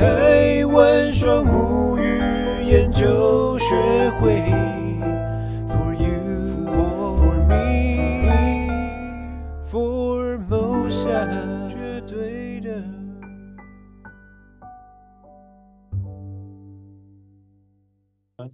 台湾双母语研究学会，For you or for me，For Mosa，绝对的。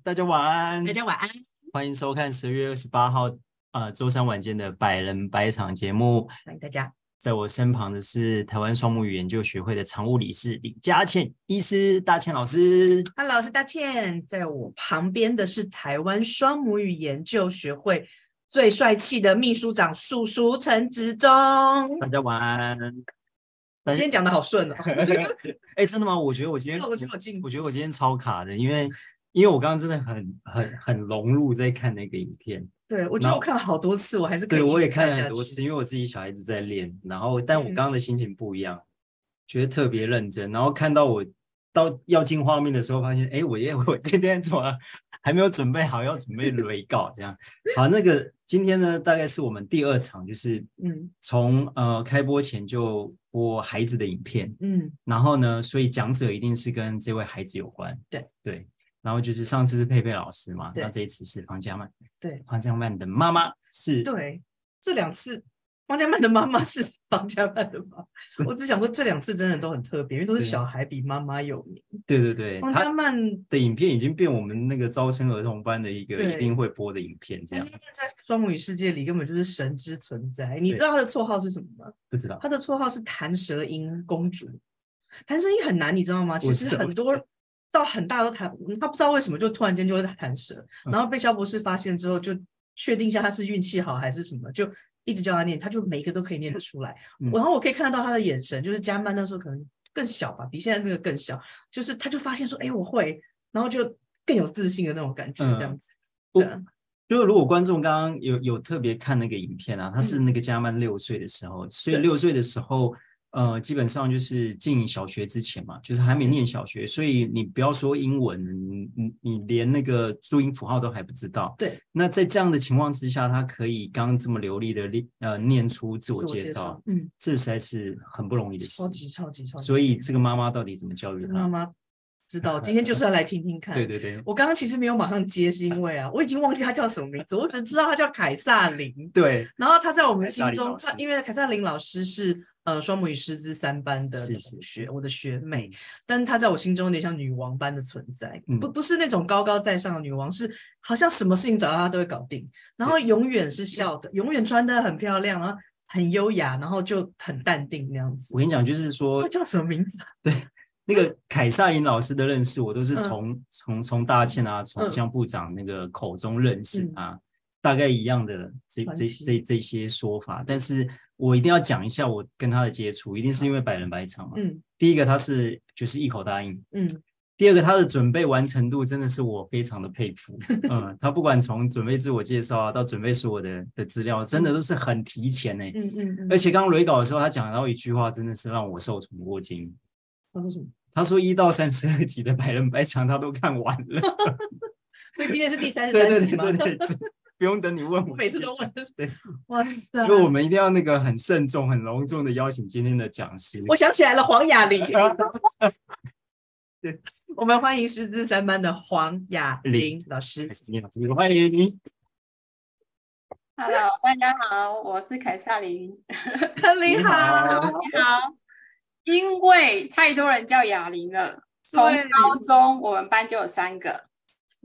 大家晚安，大家晚安，欢迎收看十月二十八号呃周三晚间的百人百场节目，欢迎大家。在我身旁的是台湾双母语研究学会的常务理事李佳倩医师，大倩老师。Hello，我是大倩。在我旁边的是台湾双母语研究学会最帅气的秘书长叔叔陈执中。大家晚安。今天讲的好顺哦。哎、欸，真的吗？我觉得我今天，我觉得我进，我觉得我今天超卡的，因为因为我刚刚真的很很很融入在看那个影片。对，我觉得我看了好多次，我还是可以。对，我也看了很多次，因为我自己小孩子在练，然后但我刚刚的心情不一样，嗯、觉得特别认真。然后看到我到要进画面的时候，发现，哎，我耶，我今天怎么还没有准备好要准备 雷稿这样？好，那个今天呢，大概是我们第二场，就是嗯，从呃开播前就播孩子的影片，嗯，然后呢，所以讲者一定是跟这位孩子有关，对对。然后就是上次是佩佩老师嘛，那这一次是方家曼。对，方家曼的妈妈是。对，这两次方家曼的妈妈是 方家曼的妈。我只想说这两次真的都很特别，因为都是小孩比妈妈有名。对对对，方家曼的影片已经变我们那个招生儿童班的一个一定会播的影片，这样。在双母语世界里根本就是神之存在。你知道他的绰号是什么吗？不知道。他的绰号是弹舌音公主。弹舌音很难，你知道吗？其实很多。到很大都弹，他不知道为什么就突然间就会弹舌，然后被肖博士发现之后，就确定一下他是运气好还是什么，就一直叫他念，他就每一个都可以念得出来。嗯、然后我可以看得到他的眼神，就是加曼那时候可能更小吧，比现在这个更小，就是他就发现说，哎，我会，然后就更有自信的那种感觉，这样子。嗯、对，就是如果观众刚刚有有特别看那个影片啊，他是那个加曼六岁的时候，嗯、所以六岁的时候。呃，基本上就是进小学之前嘛，就是还没念小学，所以你不要说英文，你你你连那个注音符号都还不知道。对。那在这样的情况之下，他可以刚刚这么流利的念呃念出自我介绍，嗯，这实在是很不容易的事。超级超级超级。所以这个妈妈到底怎么教育他？妈妈知道，今天就是要来听听看。对对对。我刚刚其实没有马上接，是因为啊，我已经忘记他叫什么名字，我只知道他叫凯撒琳。对。然后他在我们心中，他因为凯撒琳老师是。呃，双母语师资三班的同学，是是我的学妹，但她在我心中有点像女王般的存在，嗯、不不是那种高高在上的女王，是好像什么事情找到她都会搞定，然后永远是笑的，永远穿的很漂亮，然后很优雅，然后就很淡定那样子。我跟你讲，就是说。叫什么名字啊？对，那个凯撒琳老师的认识，我都是从从从大倩啊，从江部长那个口中认识啊，嗯、大概一样的这这这这些说法，但是。我一定要讲一下我跟他的接触，一定是因为百人百场嘛。嗯，第一个他是就是一口答应。嗯，第二个他的准备完成度真的是我非常的佩服。嗯，他不管从准备自我介绍啊，到准备所有的的资料，真的都是很提前呢。嗯嗯嗯。而且刚刚雷稿的时候，他讲到一句话，真的是让我受宠若惊。他说什么？他说一到三十二集的百人百场他都看完了。所以今天是第三十三集吗？对对对对对不用等你问我，我每次都问。对，哇塞！所以我们一定要那个很慎重、很隆重的邀请今天的讲师。我想起来了，黄雅玲。对，我们欢迎师资三班的黄雅玲老师。你好，欢迎你。Hello，大家好，我是凯撒琳。你好，你好。因为太多人叫雅玲了，从高中我们班就有三个。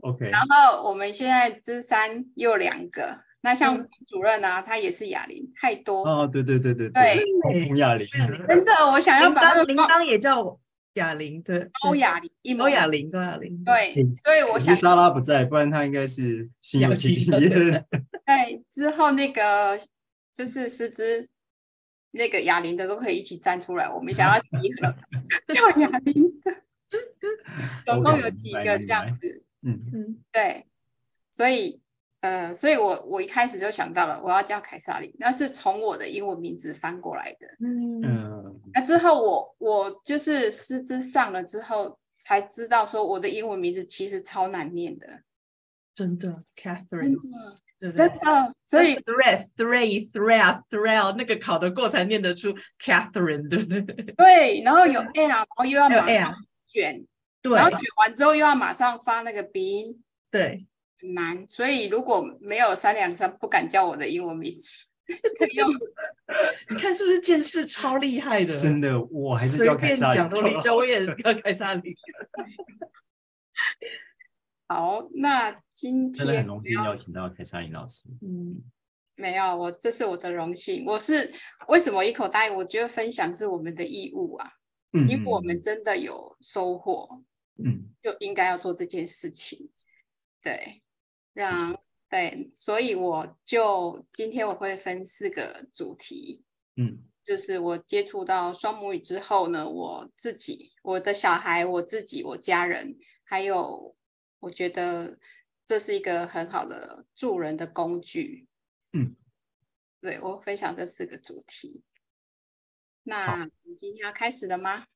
OK，然后我们现在之三又两个，那像主任啊，他也是哑铃，太多哦，对对对对对，红哑铃，真的，我想要把那个铃铛也叫哑铃，对，欧雅玲，欧雅玲，欧雅玲，对，所以我想莎拉不在，不然他应该是心有戚戚 焉。对，之后那个就是师资那个哑铃的都可以一起站出来，我们想要集合 叫哑铃的，总共有几个这样子。嗯嗯，对，所以呃，所以我我一开始就想到了，我要叫凯撒琳，那是从我的英文名字翻过来的。嗯，那之后我我就是师资上了之后，才知道说我的英文名字其实超难念的，真的，Catherine，真的，真的，所以 thread three thread thread 那个考得过才念得出 Catherine，对不对？对，然后有 air，然后又要 air。卷，对，然后卷完之后又要马上发那个鼻音，对，很难。所以如果没有三两三，不敢叫我的英文名字，可以用。你看是不是见识超厉害的？真的，我还是要凯萨讲都厉害，我也是叫凯萨里。好，那今天真的很荣幸邀请到凯撒林老师。嗯，没有，我这是我的荣幸。我是为什么一口答应？我觉得分享是我们的义务啊。嗯，因为我们真的有收获，嗯，就应该要做这件事情。对，让对，所以我就今天我会分四个主题。嗯，就是我接触到双母语之后呢，我自己、我的小孩、我自己、我家人，还有。我觉得这是一个很好的助人的工具。嗯，对，我分享这四个主题。那你今天要开始了吗？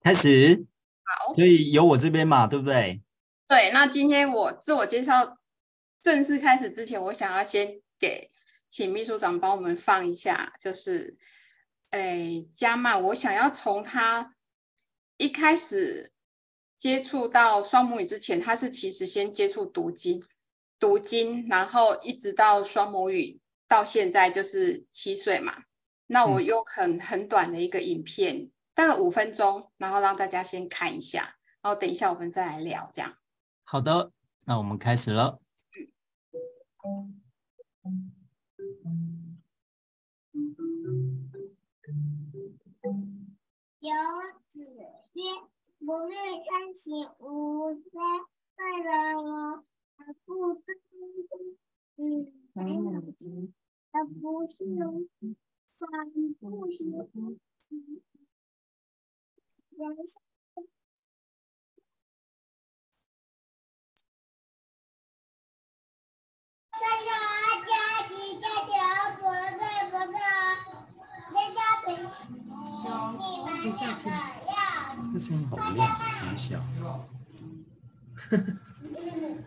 开始。好，所以由我这边嘛，对不对？对。那今天我自我介绍正式开始之前，我想要先给请秘书长帮我们放一下，就是，哎，加曼，我想要从他一开始。接触到双母语之前，他是其实先接触读经，读经，然后一直到双母语，到现在就是七岁嘛。那我用很很短的一个影片，大概五分钟，然后让大家先看一下，然后等一下我们再来聊，这样。好的，那我们开始了。游子曰。不虑穿行无灾，快乐了，他不知嗯，没有经，他不是不是这声音好亮，超小。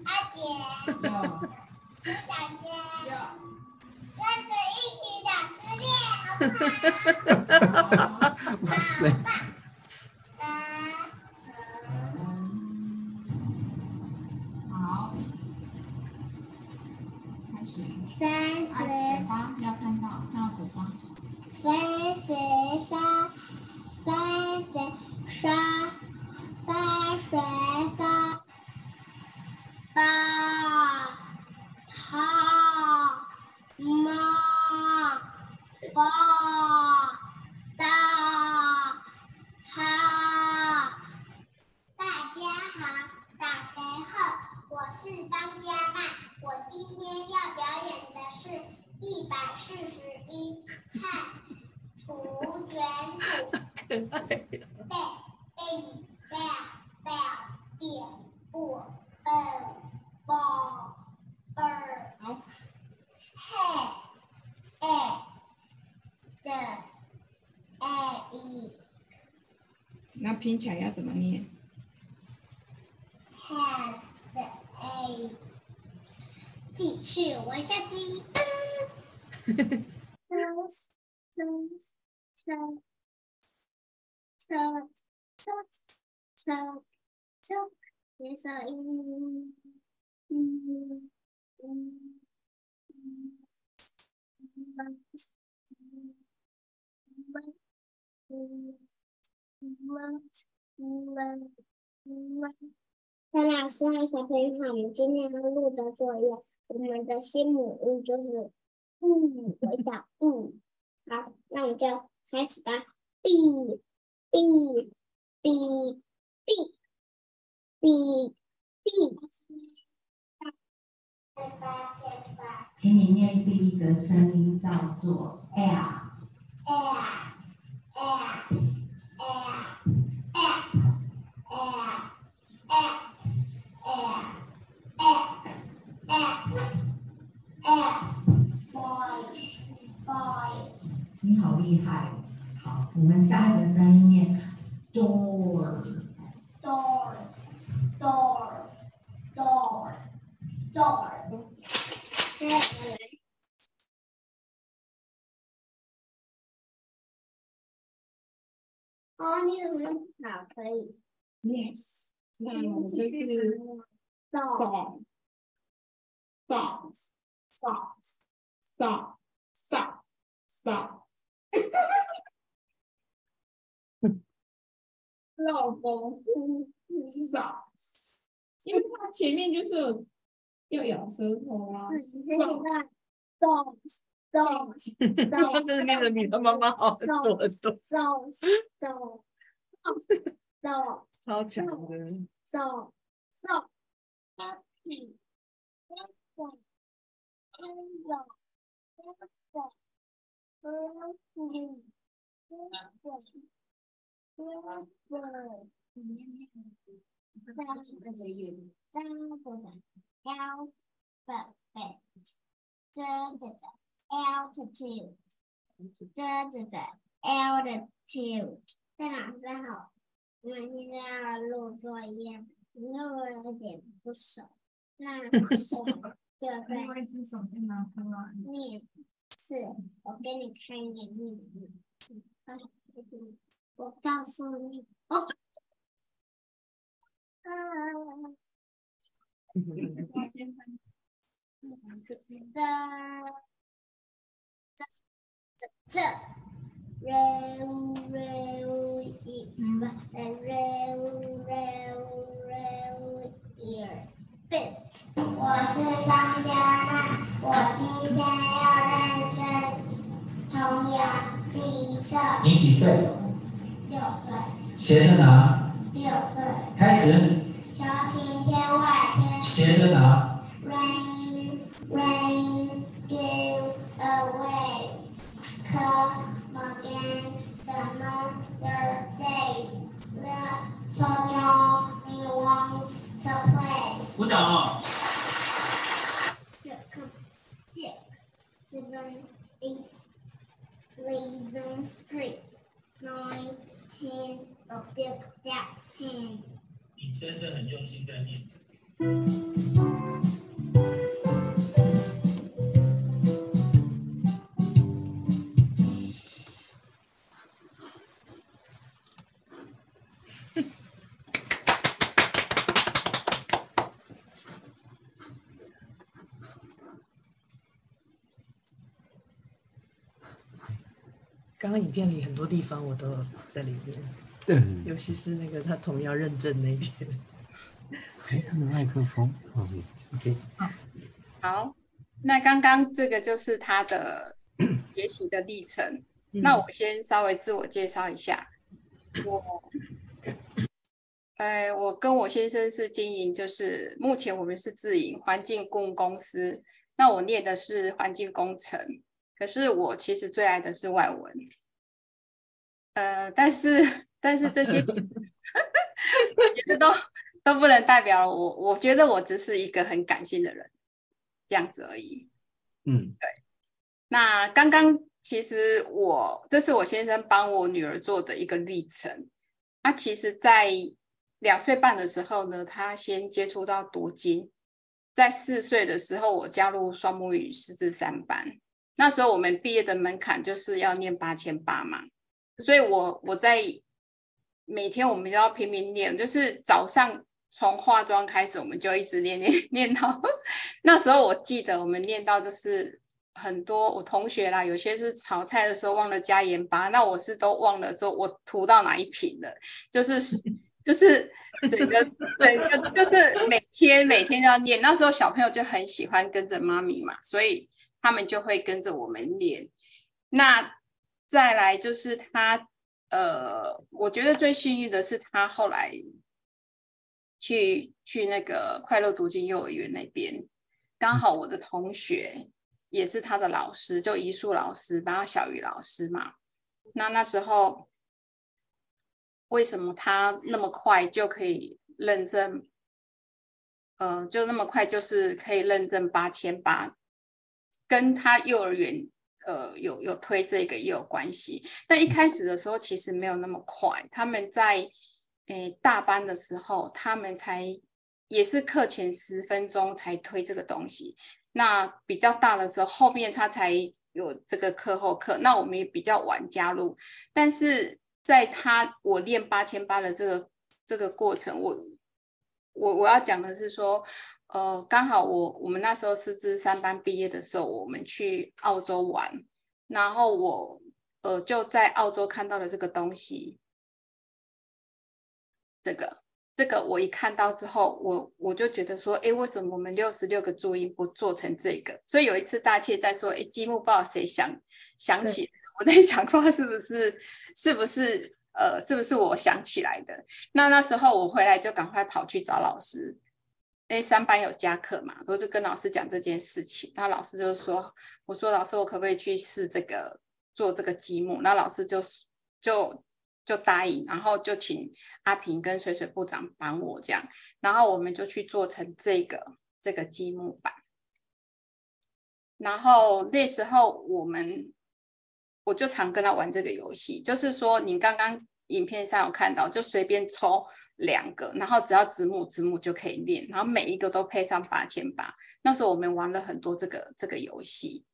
阿姐，小仙，跟着一起打失恋，好不好？哇塞！三十八，要看到看到嘴巴。三十三，三十。三，三十三大塔妈爸大塔，大家好，大家好，我是张佳曼，我今天要表演的是一百四十一汉图卷 土背。A bell bell 点不笨宝贝儿，好，Hey A 的 A 一，那拼起来要怎么念？Head 继续玩下去。Love, love, love. 张老师和小朋友好，我们今天要录的作业，我们的新母音就是“嗯”，微笑“嗯”。好，那我们就开始吧。B B。B B B B，请你念第一个声音叫做 L L L L L L 你好厉害！好，我们下一个声音念。Doors, doors, doors, doors, doors。哦，你怎么好可以？ Yes，那我就是 Song song song song song song，老公是 song，因为它前面就是要咬舌头啊。song song song，真的念的比他妈妈好很多 song song song song。超强的。So, so, happy, so, so, so, happy, altitude, altitude，在哪最好？我们现在要录作业，录有点不熟，那马上就会另外一只手先拿出来。念是，我给你看一点念我告诉你，哦，啊，这 这这。五五一五，再五五五五二。fifth，我是张佳娜，我今天要认真。童谣第一册。你几岁？六岁。学生哪？六岁。开始。《秋晴天外天》。学生哪？Rain, rain, give away. another day. The children he wants to play. 鼓掌哦。 Six, seven, eight. Leave street. Nine, ten. A big fat hen. 你真的很用心在念。 刚刚影片里很多地方我都在里面，嗯，尤其是那个他童谣认证那一天。哎，他的麦克风，OK，好，那刚刚这个就是他的学习的历程。那我先稍微自我介绍一下，我，呃，我跟我先生是经营，就是目前我们是自营环境顾问公司。那我念的是环境工程，可是我其实最爱的是外文。呃，但是但是这些其实我觉得都都不能代表我，我觉得我只是一个很感性的人，这样子而已。嗯，对。那刚刚其实我这是我先生帮我女儿做的一个历程。那其实，在两岁半的时候呢，他先接触到读经。在四岁的时候，我加入双母语师资三班。那时候我们毕业的门槛就是要念八千八嘛，所以我我在每天我们都要拼命念，就是早上从化妆开始，我们就一直念念念到那时候。我记得我们念到就是很多我同学啦，有些是炒菜的时候忘了加盐巴，那我是都忘了说我涂到哪一瓶了，就是就是。整个整个就是每天每天都要念，那时候小朋友就很喜欢跟着妈咪嘛，所以他们就会跟着我们念。那再来就是他，呃，我觉得最幸运的是他后来去去那个快乐读经幼儿园那边，刚好我的同学也是他的老师，就一树老师，然后小鱼老师嘛。那那时候。为什么他那么快就可以认证？呃，就那么快就是可以认证八千八，跟他幼儿园呃有有推这个也有关系。但一开始的时候其实没有那么快，他们在诶大班的时候，他们才也是课前十分钟才推这个东西。那比较大的时候，后面他才有这个课后课。那我们也比较晚加入，但是。在他我练八千八的这个这个过程，我我我要讲的是说，呃，刚好我我们那时候师资三班毕业的时候，我们去澳洲玩，然后我呃就在澳洲看到了这个东西，这个。这个我一看到之后，我我就觉得说，哎，为什么我们六十六个注音不做成这个？所以有一次大切在说，哎，积木不知道谁想想起，我在想说是不是是不是呃是不是我想起来的？那那时候我回来就赶快跑去找老师，因为，三班有加课嘛，我就跟老师讲这件事情，然后老师就说，我说老师我可不可以去试这个做这个积木？那老师就就。就答应，然后就请阿平跟水水部长帮我这样，然后我们就去做成这个这个积木板。然后那时候我们我就常跟他玩这个游戏，就是说你刚刚影片上有看到，就随便抽两个，然后只要子母子母就可以练，然后每一个都配上八千八。那时候我们玩了很多这个这个游戏，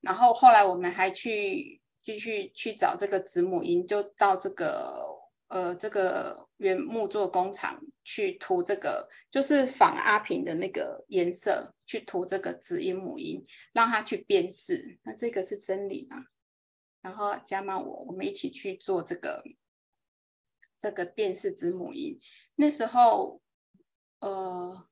然后后来我们还去。继续去找这个子母音，就到这个呃这个原木作工厂去涂这个，就是仿阿平的那个颜色去涂这个子音母音，让他去辨识。那这个是真理嘛？然后加上我，我们一起去做这个这个辨识子母音。那时候呃。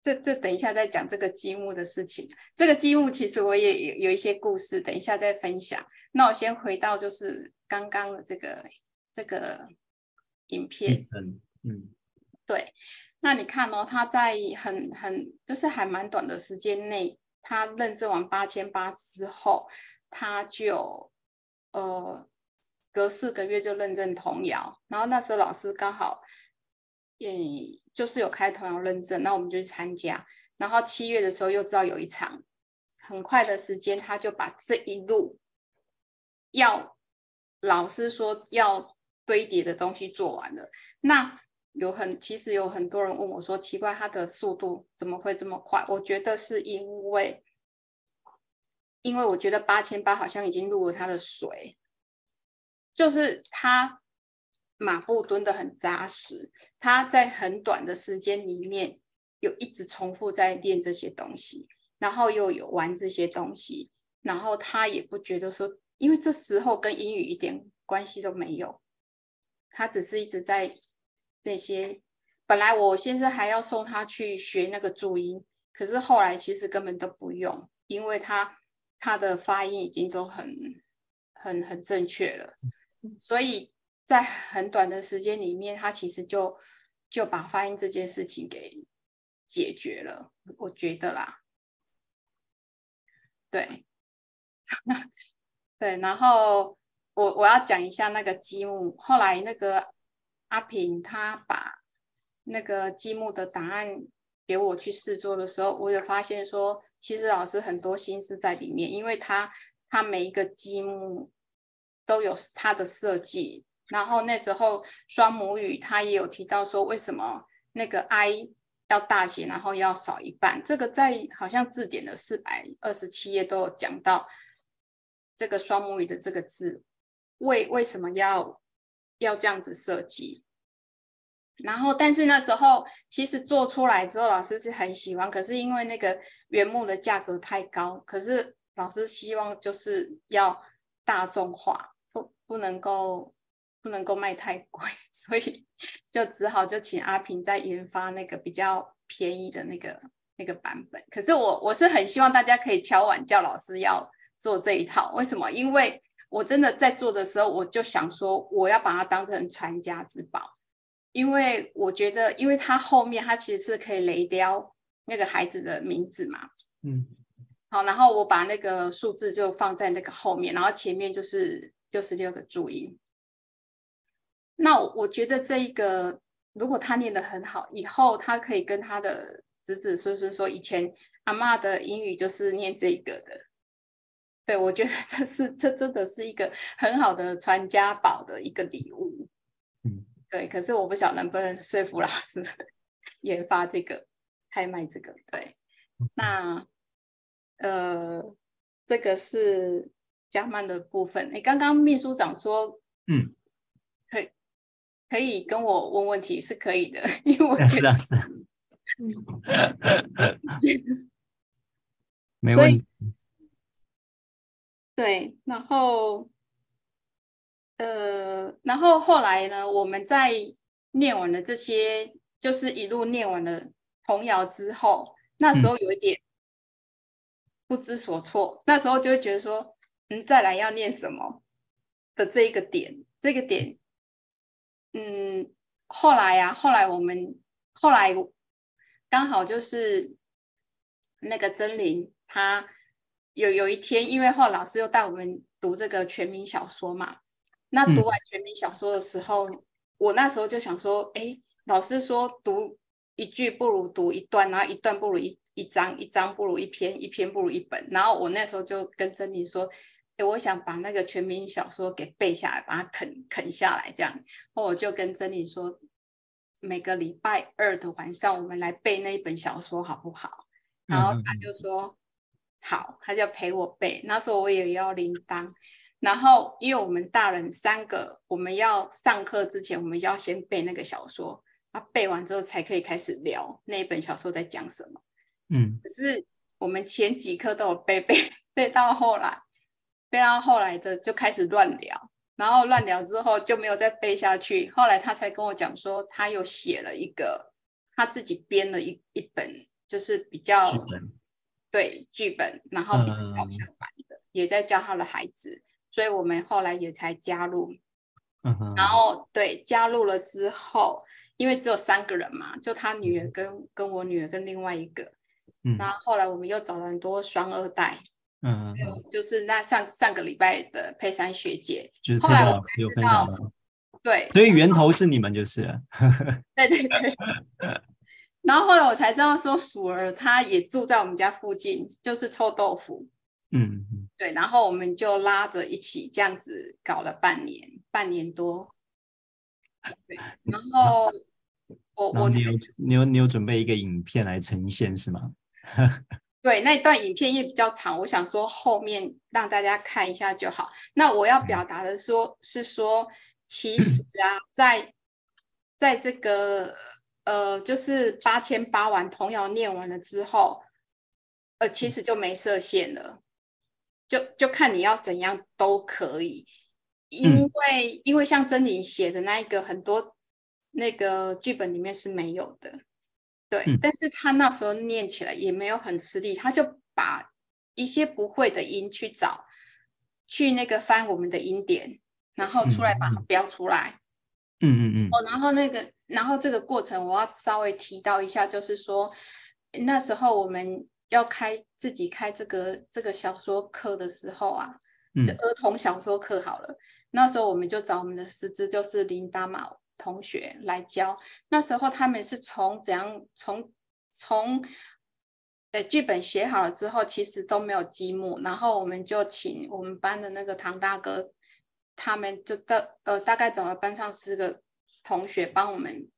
这这等一下再讲这个积木的事情。这个积木其实我也有有一些故事，等一下再分享。那我先回到就是刚刚的这个这个影片。嗯，对。那你看哦，他在很很就是还蛮短的时间内，他认证完八千八之后，他就呃隔四个月就认证童谣。然后那时候老师刚好。嗯，就是有开童谣认证，那我们就去参加。然后七月的时候又知道有一场，很快的时间他就把这一路要老师说要堆叠的东西做完了。那有很其实有很多人问我说，奇怪他的速度怎么会这么快？我觉得是因为，因为我觉得八千八好像已经入了他的水，就是他。马步蹲的很扎实，他在很短的时间里面有一直重复在练这些东西，然后又有玩这些东西，然后他也不觉得说，因为这时候跟英语一点关系都没有，他只是一直在那些。本来我先生还要送他去学那个注音，可是后来其实根本都不用，因为他他的发音已经都很很很正确了，所以。在很短的时间里面，他其实就就把发音这件事情给解决了，我觉得啦。对，对，然后我我要讲一下那个积木。后来那个阿平他把那个积木的答案给我去试做的时候，我有发现说，其实老师很多心思在里面，因为他他每一个积木都有他的设计。然后那时候双母语他也有提到说，为什么那个 i 要大写，然后要少一半？这个在好像字典的四百二十七页都有讲到，这个双母语的这个字为为什么要要这样子设计？然后但是那时候其实做出来之后，老师是很喜欢，可是因为那个原木的价格太高，可是老师希望就是要大众化，不不能够。不能够卖太贵，所以就只好就请阿平再研发那个比较便宜的那个那个版本。可是我我是很希望大家可以敲碗叫老师要做这一套。为什么？因为我真的在做的时候，我就想说我要把它当成传家之宝，因为我觉得，因为它后面它其实是可以雷雕那个孩子的名字嘛。嗯，好，然后我把那个数字就放在那个后面，然后前面就是六十六个注音。那我觉得这一个，如果他念得很好，以后他可以跟他的子子孙孙说，以前阿妈的英语就是念这个的。对，我觉得这是这真的是一个很好的传家宝的一个礼物。嗯，对。可是我不晓得能不能说服老师 研发这个拍卖这个。对，那呃，这个是加曼的部分。你刚刚秘书长说，嗯。可以跟我问问题，是可以的，因为我是啊是啊，没问题。对，然后呃，然后后来呢，我们在念完了这些，就是一路念完了童谣之后，那时候有一点不知所措，嗯、那时候就会觉得说，嗯，再来要念什么的这一个点，这个点。嗯，后来呀、啊，后来我们后来刚好就是那个真灵，他有有一天，因为后来老师又带我们读这个全民小说嘛。那读完全民小说的时候，嗯、我那时候就想说，哎，老师说读一句不如读一段，然后一段不如一一章，一章不如一篇，一篇不如一本。然后我那时候就跟珍妮说。我想把那个全民小说给背下来，把它啃啃下来，这样。然后我就跟珍妮说，每个礼拜二的晚上，我们来背那一本小说，好不好？然后他就说好，他就陪我背。那时候我也要铃铛。然后因为我们大人三个，我们要上课之前，我们要先背那个小说，啊，背完之后才可以开始聊那一本小说在讲什么。嗯，可是我们前几课都有背背背到后来。背到后来的就开始乱聊，然后乱聊之后就没有再背下去。后来他才跟我讲说，他又写了一个他自己编了一一本，就是比较对剧本，然后比较搞笑版的，嗯、也在教他的孩子。所以我们后来也才加入。嗯。然后对加入了之后，因为只有三个人嘛，就他女儿跟、嗯、跟我女儿跟另外一个。嗯。然后后来我们又找了很多双二代。嗯，就是那上上个礼拜的佩珊学姐，就是佩珊老师有分享到，对，所以源头是你们就是了，对对对。然后后来我才知道说，鼠儿他也住在我们家附近，就是臭豆腐，嗯，对。然后我们就拉着一起这样子搞了半年，半年多。对，然后我我你有你有你有准备一个影片来呈现是吗？对，那一段影片也比较长，我想说后面让大家看一下就好。那我要表达的说，是说，其实啊，在在这个呃，就是八千八万童谣念完了之后，呃，其实就没设限了，就就看你要怎样都可以，因为因为像珍妮写的那一个很多那个剧本里面是没有的。对，但是他那时候念起来也没有很吃力，他就把一些不会的音去找，去那个翻我们的音典，然后出来把它标出来。嗯嗯嗯。哦，然后那个，然后这个过程我要稍微提到一下，就是说那时候我们要开自己开这个这个小说课的时候啊，就儿童小说课好了，那时候我们就找我们的师资，就是林达马。同学来教，那时候他们是从怎样从从呃剧本写好了之后，其实都没有积木，然后我们就请我们班的那个唐大哥，他们就大呃大概找了班上四个同学帮我们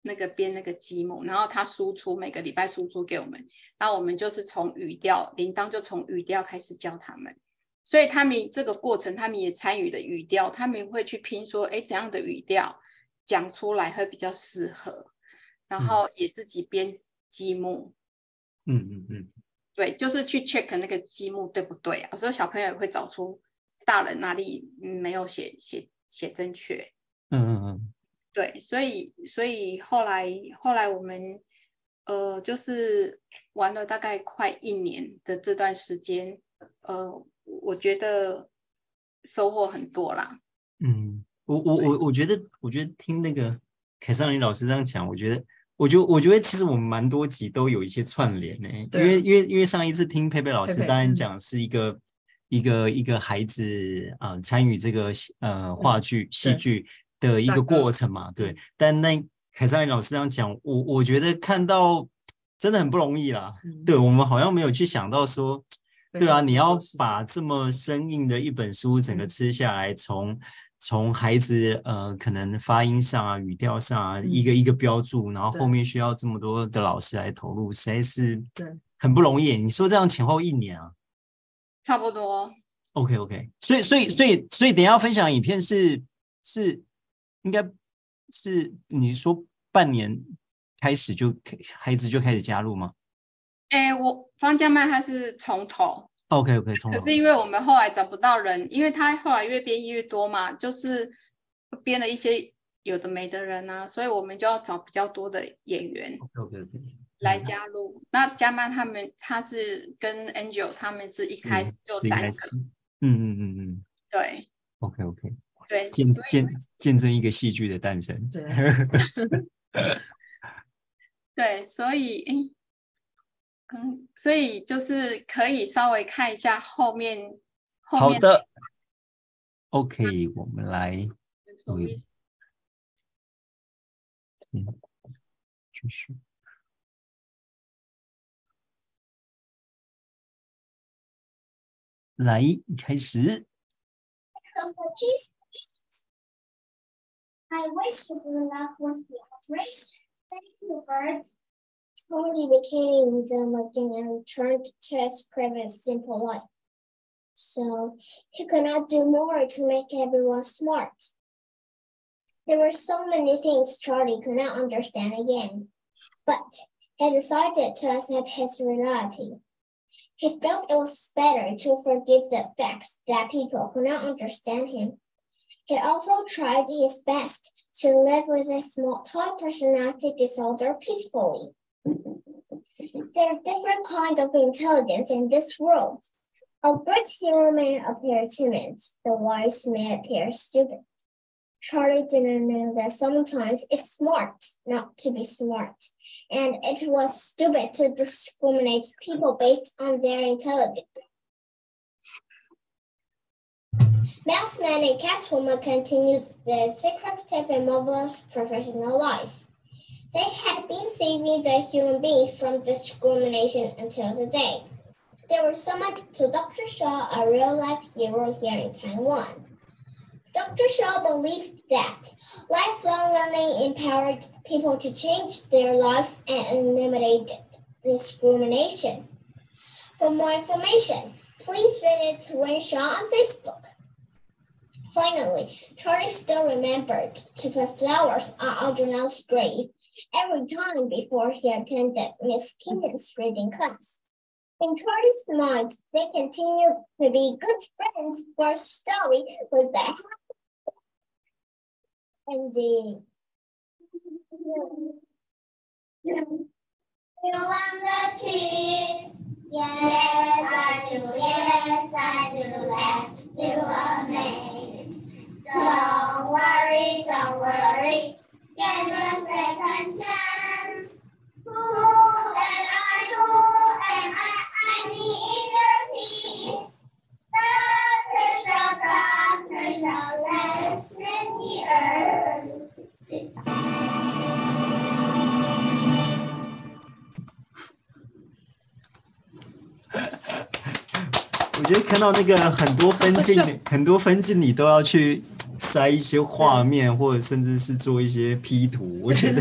那个编那个积木，然后他输出每个礼拜输出给我们，那我们就是从语调铃铛就从语调开始教他们，所以他们这个过程他们也参与了语调，他们会去拼说哎怎样的语调。讲出来会比较适合，然后也自己编积木，嗯嗯嗯，对，就是去 check 那个积木对不对啊？有时候小朋友也会找出大人哪里没有写写写正确，嗯嗯嗯，对，所以所以后来后来我们呃就是玩了大概快一年的这段时间，呃，我觉得收获很多啦，嗯。我我我我觉得，我觉得听那个凯萨琳老师这样讲，我觉得，我觉得，我觉得其实我们蛮多集都有一些串联呢。因为因为因为上一次听佩佩老师当然讲是一个一个一个孩子啊参与这个呃话剧戏剧的一个过程嘛，对。但那凯撒琳老师这样讲，我我觉得看到真的很不容易啦。对，我们好像没有去想到说，对啊，你要把这么生硬的一本书整个吃下来，从从孩子呃，可能发音上啊、语调上啊，一个一个标注，然后后面需要这么多的老师来投入，实在是对很不容易。你说这样前后一年啊？差不多。OK OK，所以所以所以所以等一下要分享影片是是应该是你说半年开始就孩子就开始加入吗？哎，我方家曼他是从头。OK OK，从头。可是因为我们后来找不到人，因为他后来越编越多嘛，就是编了一些有的没的人啊，所以我们就要找比较多的演员。OK OK。来加入，嗯、那加曼他们他是跟 Angel 他们是一开始就三个，嗯嗯嗯嗯，对，OK OK，对，见见见证一个戏剧的诞生，对，对，所以，嗯，所以就是可以稍微看一下后面，后面好的，OK，我们来，嗯，继续。来，开始。I wish the luck was the race. Thank you, Bert. Tony became dumb again and turned to his previous simple life. So he could not do more to make everyone smart. There were so many things Charlie could not understand again, but he decided to accept his reality. He felt it was better to forgive the facts that people could not understand him. He also tried his best to live with a small toy personality disorder peacefully. There are different kinds of intelligence in this world. A bright human may appear timid, the wise may appear stupid. Charlie didn't know that sometimes it's smart not to be smart, and it was stupid to discriminate people based on their intelligence. Mouseman and Catwoman continued their secretive and marvelous professional life. They had been saving the human beings from discrimination until today. They were summoned to Dr. Shaw, a real-life hero here in Taiwan. Dr. Shaw believed that lifelong learning empowered people to change their lives and eliminate discrimination. For more information, please visit Wen Shaw on Facebook. Finally, Charlie still remembered to put flowers on Audrey's grave every time before he attended Miss Keaton's reading class. In Charlie's mind, they continued to be good friends for story with the. You want the cheese? 到那个很多分镜，很多分镜你都要去塞一些画面，或者甚至是做一些 P 图。我觉得，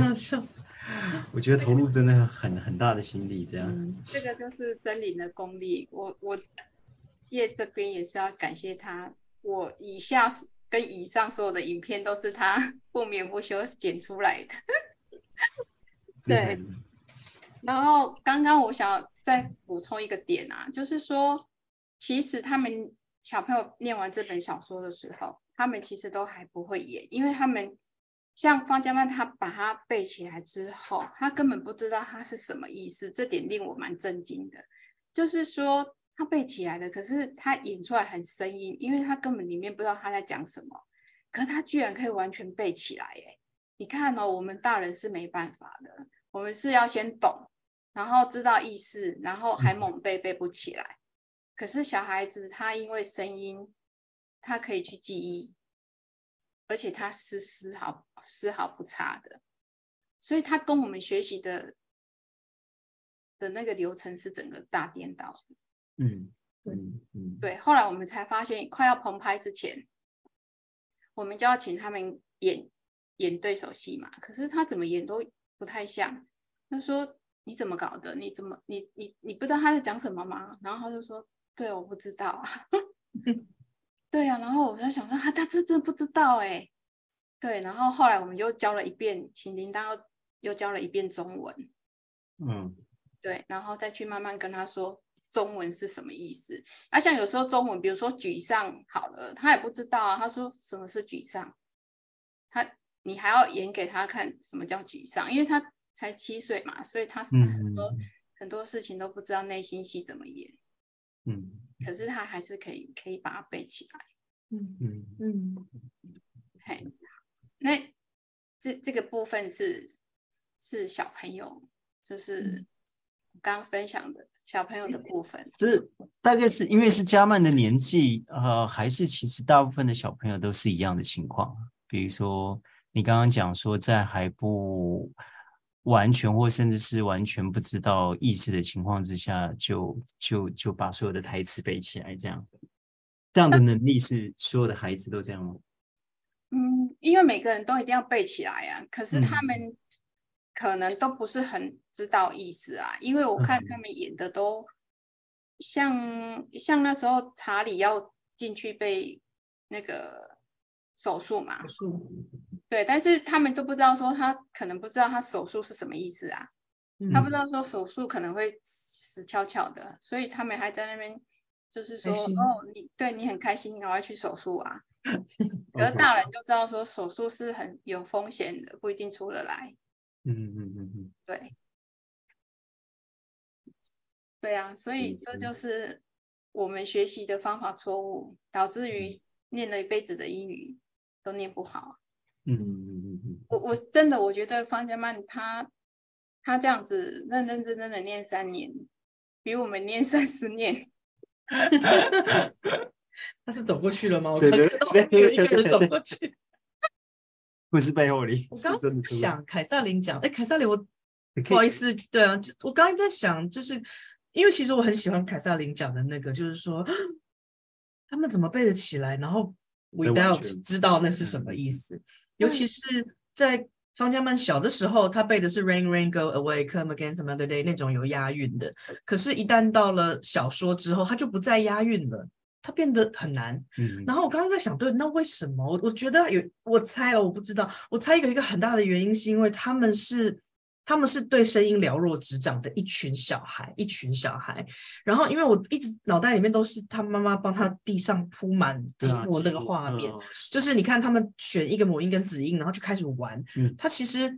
我觉得投入真的很很大的心力。这样，这个就是真理的功力。我我叶这边也是要感谢他。我以下跟以上所有的影片都是他不眠不休剪出来的。对。然后刚刚我想再补充一个点啊，就是说。其实他们小朋友念完这本小说的时候，他们其实都还不会演，因为他们像方家曼，他把它背起来之后，他根本不知道他是什么意思，这点令我蛮震惊的。就是说他背起来了，可是他演出来很生硬，因为他根本里面不知道他在讲什么，可他居然可以完全背起来，哎，你看哦，我们大人是没办法的，我们是要先懂，然后知道意思，然后还猛背背不起来。可是小孩子他因为声音，他可以去记忆，而且他是丝毫丝毫不差的，所以他跟我们学习的的那个流程是整个大颠倒的。嗯，嗯嗯，对。后来我们才发现，快要棚拍之前，我们就要请他们演演对手戏嘛。可是他怎么演都不太像。他说：“你怎么搞的？你怎么你你你不知道他在讲什么吗？”然后他就说。对，我不知道啊。对呀、啊，然后我在想说，他他这真不知道哎。对，然后后来我们又教了一遍，请铃铛又又教了一遍中文，嗯，对，然后再去慢慢跟他说中文是什么意思。那、啊、像有时候中文，比如说沮丧，好了，他也不知道啊。他说什么是沮丧，他你还要演给他看什么叫沮丧，因为他才七岁嘛，所以他是很多、嗯、很多事情都不知道内心戏怎么演。嗯，可是他还是可以可以把它背起来。嗯嗯嗯，嘿。那这这个部分是是小朋友，就是刚刚分享的小朋友的部分。这大概是因为是加曼的年纪，呃，还是其实大部分的小朋友都是一样的情况。比如说你刚刚讲说，在还不完全或甚至是完全不知道意思的情况之下，就就就把所有的台词背起来，这样这样的能力是所有的孩子都这样吗？嗯，因为每个人都一定要背起来呀、啊，可是他们可能都不是很知道意思啊。嗯、因为我看他们演的都像、嗯、像那时候查理要进去被那个手术嘛，手术对，但是他们都不知道说他可能不知道他手术是什么意思啊，嗯、他不知道说手术可能会死翘翘的，所以他们还在那边就是说哦，你对你很开心，你赶快去手术啊。可是大人就知道说手术是很有风险的，不一定出得来。嗯嗯嗯嗯，对，对啊，所以这就是我们学习的方法错误，导致于念了一辈子的英语都念不好。嗯嗯嗯嗯，我我真的我觉得方家曼他他这样子认认真真的念三年，比我们念三十年。他是走过去了吗？我看到有一个人走过去，不是背后里。我刚刚想凯撒琳讲，哎，凯撒琳，我不好意思，对啊，就我刚刚在想，就是因为其实我很喜欢凯撒琳讲的那个，就是说他们怎么背得起来，然后 without 知道那是什么意思，尤其是在方家曼小的时候，他背的是 Rain Rain Go Away Come Again Some Other Day 那种有押韵的，可是，一旦到了小说之后，他就不再押韵了。它变得很难，嗯，然后我刚刚在想，对，那为什么？我我觉得有，我猜哦，我不知道，我猜有一个很大的原因是因为他们是，他们是对声音了若指掌的一群小孩，一群小孩。然后因为我一直脑袋里面都是他妈妈帮他地上铺满积木那个画面，嗯、就是你看他们选一个母音跟子音，然后就开始玩。嗯，他其实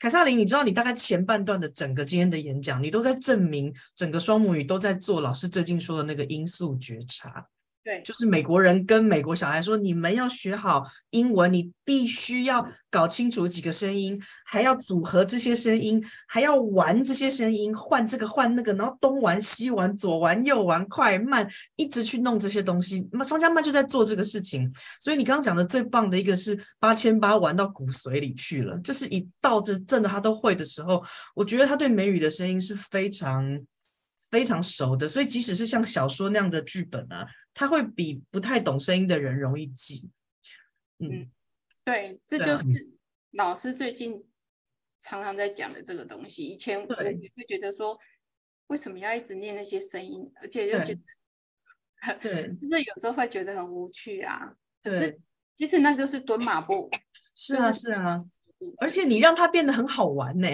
凯撒琳，你知道，你大概前半段的整个今天的演讲，你都在证明整个双母语都在做老师最近说的那个音素觉察。对，就是美国人跟美国小孩说，你们要学好英文，你必须要搞清楚几个声音，还要组合这些声音，还要玩这些声音，换这个换那个，然后东玩西玩，左玩右玩，快慢，一直去弄这些东西。那么方嘉曼就在做这个事情。所以你刚刚讲的最棒的一个是八千八玩到骨髓里去了，就是一到这真的他都会的时候，我觉得他对美语的声音是非常非常熟的。所以即使是像小说那样的剧本啊。他会比不太懂声音的人容易记，嗯，对，这就是老师最近常常在讲的这个东西。以前我也会觉得说，为什么要一直念那些声音，而且就觉得，对，就是有时候会觉得很无趣啊。对，可是其实那就是蹲马步。是啊，是啊，而且你让它变得很好玩呢。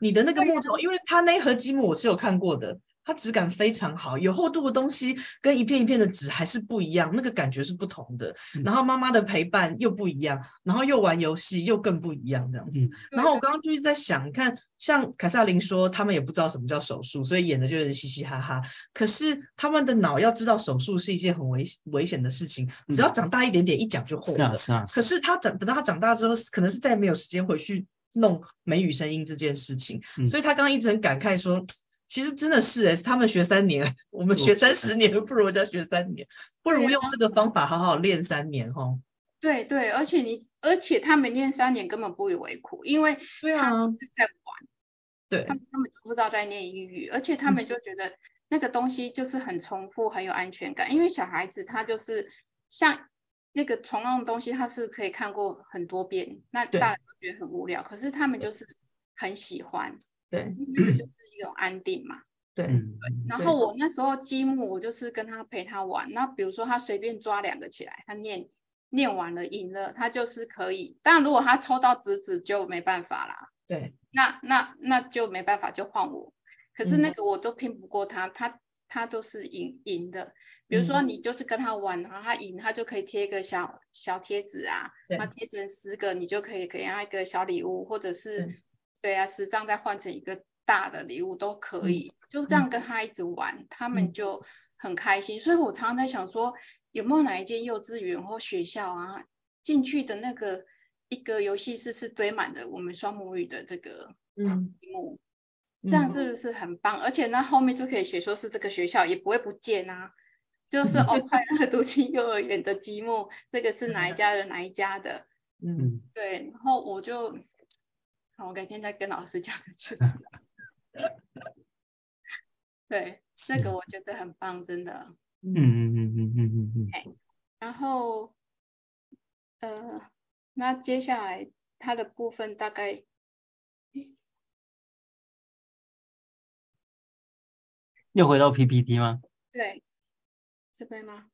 你的那个木头，因为它那一盒积木我是有看过的。它质感非常好，有厚度的东西跟一片一片的纸还是不一样，那个感觉是不同的。嗯、然后妈妈的陪伴又不一样，然后又玩游戏又更不一样这样子。嗯、然后我刚刚就是在想，看像凯撒琳说，他们也不知道什么叫手术，所以演的就是嘻嘻哈哈。可是他们的脑要知道手术是一件很危危险的事情，只要长大一点点，一讲就会了。嗯、是啊，是啊。可是他长等到他长大之后，可能是再也没有时间回去弄美语声音这件事情，嗯、所以他刚刚一直很感慨说。其实真的是哎，他们学三年，我们学三十年，不如人家学三年，不如用这个方法好好练三年哈。对对，而且你，而且他们练三年根本不以为苦，因为他们是在玩，对，他们根本就不知道在念英语，而且他们就觉得那个东西就是很重复，很有安全感。因为小孩子他就是像那个同样的东西，他是可以看过很多遍，那大人都觉得很无聊，可是他们就是很喜欢。对，那个就是一种安定嘛。对，对。然后我那时候积木，我就是跟他陪他玩。那比如说他随便抓两个起来，他念念完了赢了，他就是可以。但如果他抽到直子就没办法啦。对，那那那就没办法，就换我。可是那个我都拼不过他，嗯、他他都是赢赢的。比如说你就是跟他玩，然后他赢，他就可以贴一个小小贴纸啊，他贴成十个，你就可以给他一个小礼物，或者是对，对啊，十张再换成一个大的礼物都可以。嗯、就这样跟他一直玩，嗯、他们就很开心。所以我常常在想说，有没有哪一间幼稚园或学校啊，进去的那个一个游戏室是堆满的我们双母语的这个嗯题目，这样是不是很棒？而且那后面就可以写说是这个学校，也不会不见啊。就 是哦，快乐读经幼儿园的积木，这个是哪一家的哪一家的？嗯，对。然后我就，好，我改天再跟老师 讲这就是。对，这个我觉得很棒，真的。嗯嗯嗯嗯嗯嗯嗯。然后，呃，那接下来它的部分大概，又回到 PPT 吗？对。这边吗？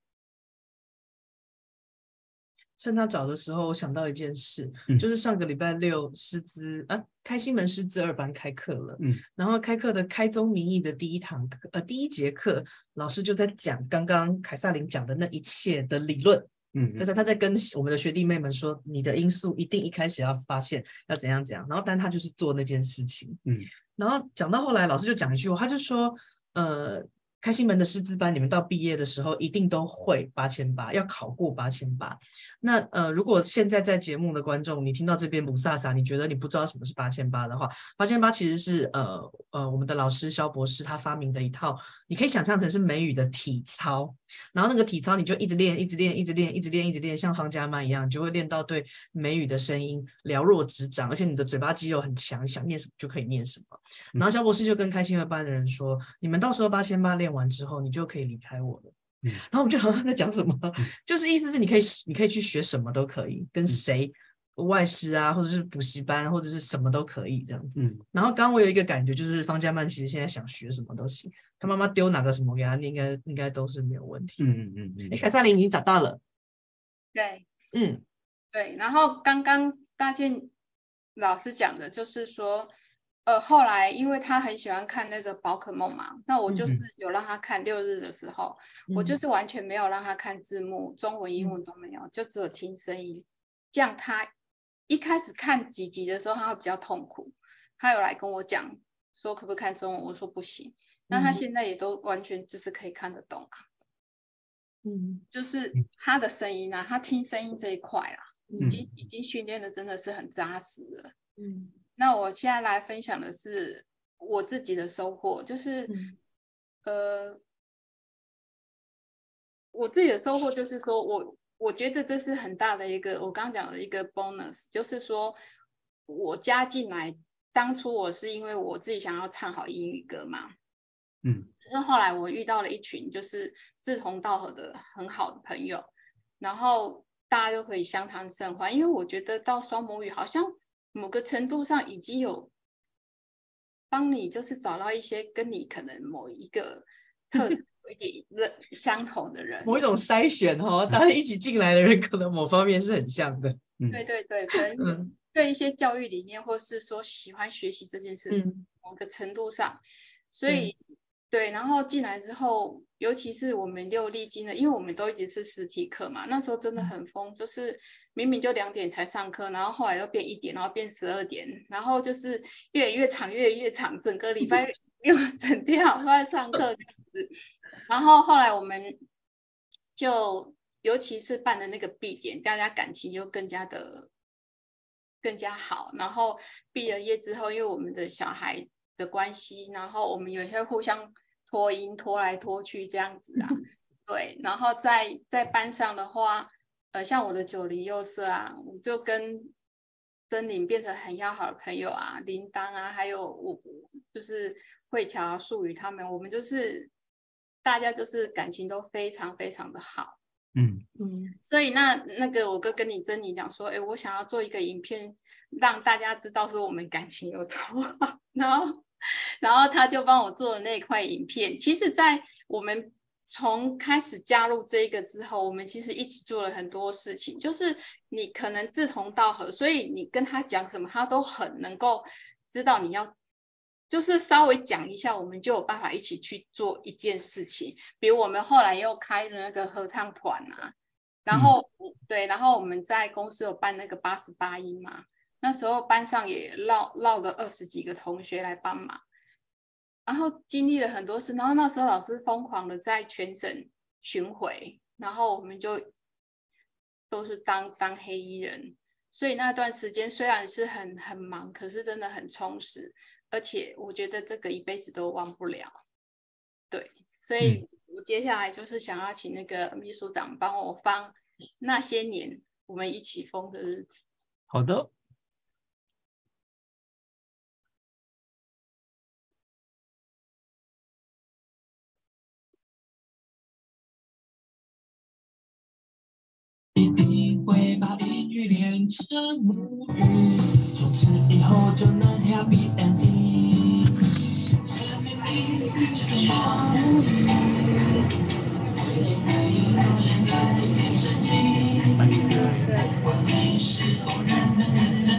趁他找的时候，我想到一件事，嗯、就是上个礼拜六师资啊，开心门师资二班开课了。嗯，然后开课的开宗明义的第一堂课，呃，第一节课，老师就在讲刚刚凯撒琳讲的那一切的理论。嗯，就是他在跟我们的学弟妹们说，你的因素一定一开始要发现要怎样怎样，然后但他就是做那件事情。嗯，然后讲到后来，老师就讲一句话，他就说，呃。开心门的师资班，你们到毕业的时候一定都会八千八，要考过八千八。那呃，如果现在在节目的观众，你听到这边不飒飒，你觉得你不知道什么是八千八的话，八千八其实是呃呃我们的老师肖博士他发明的一套，你可以想象成是美语的体操。然后那个体操你就一直练，一直练，一直练，一直练，一直练，像方家曼一样，你就会练到对美语的声音了若指掌，而且你的嘴巴肌肉很强，想念什么就可以念什么。然后肖博士就跟开心门班的人说，你们到时候八千八练。练完之后，你就可以离开我了。嗯，然后我们就好像 在讲什么，就是意思是你可以，你可以去学什么都可以，跟谁外师啊，或者是补习班，或者是什么都可以这样子。嗯，然后刚刚我有一个感觉，就是方家曼其实现在想学什么都行，他妈妈丢哪个什么给他，应该应该都是没有问题。嗯嗯嗯嗯。哎，凯萨琳已经找到了。对，嗯，对。然后刚刚大倩老师讲的就是说。呃，后来因为他很喜欢看那个宝可梦嘛，那我就是有让他看六日的时候，嗯、我就是完全没有让他看字幕，中文、英文都没有，嗯、就只有听声音。这样他一开始看几集的时候，他会比较痛苦。他有来跟我讲说可不可以看中文，我说不行。那他现在也都完全就是可以看得懂啊。嗯，就是他的声音啊，他听声音这一块啊，嗯、已经已经训练的真的是很扎实了。嗯。那我现在来分享的是我自己的收获，就是，嗯、呃，我自己的收获就是说，我我觉得这是很大的一个，我刚刚讲的一个 bonus，就是说我加进来，当初我是因为我自己想要唱好英语歌嘛，嗯，可是后来我遇到了一群就是志同道合的很好的朋友，然后大家都可以相谈甚欢，因为我觉得到双母语好像。某个程度上已经有帮你，就是找到一些跟你可能某一个 特质有一点的相同的人，某一种筛选哈，大家一起进来的人可能某方面是很像的。对对对，可能对一些教育理念，或是说喜欢学习这件事，嗯、某个程度上，所以。嗯对，然后进来之后，尤其是我们又历经了，因为我们都一直是实体课嘛，那时候真的很疯，就是明明就两点才上课，然后后来又变一点，然后变十二点，然后就是越来越长，越来越长，整个礼拜 六整天都在上课这样子。然后后来我们就，尤其是办的那个毕典，大家感情就更加的更加好。然后毕了业之后，因为我们的小孩。的关系，然后我们有些互相拖音拖来拖去这样子啊，对，然后在在班上的话，呃，像我的九零幼色啊，我就跟真理变成很要好的朋友啊，铃铛啊，还有我就是慧乔啊、素雨他们，我们就是大家就是感情都非常非常的好，嗯嗯，所以那那个我哥跟你珍妮讲说，哎，我想要做一个影片，让大家知道说我们感情有多好，然后。然后他就帮我做了那块影片。其实，在我们从开始加入这个之后，我们其实一起做了很多事情。就是你可能志同道合，所以你跟他讲什么，他都很能够知道你要，就是稍微讲一下，我们就有办法一起去做一件事情。比如我们后来又开了那个合唱团啊，然后、嗯、对，然后我们在公司有办那个八十八音嘛，那时候班上也绕绕了二十几个同学来帮忙。然后经历了很多事，然后那时候老师疯狂的在全省巡回，然后我们就都是当当黑衣人，所以那段时间虽然是很很忙，可是真的很充实，而且我觉得这个一辈子都忘不了。对，所以我接下来就是想要请那个秘书长帮我放那些年我们一起疯的日子。好的。一定会把悲剧练成母语，从此以后就能 happy ending。生命里只有母语，现在你变神奇，不管你是否认认真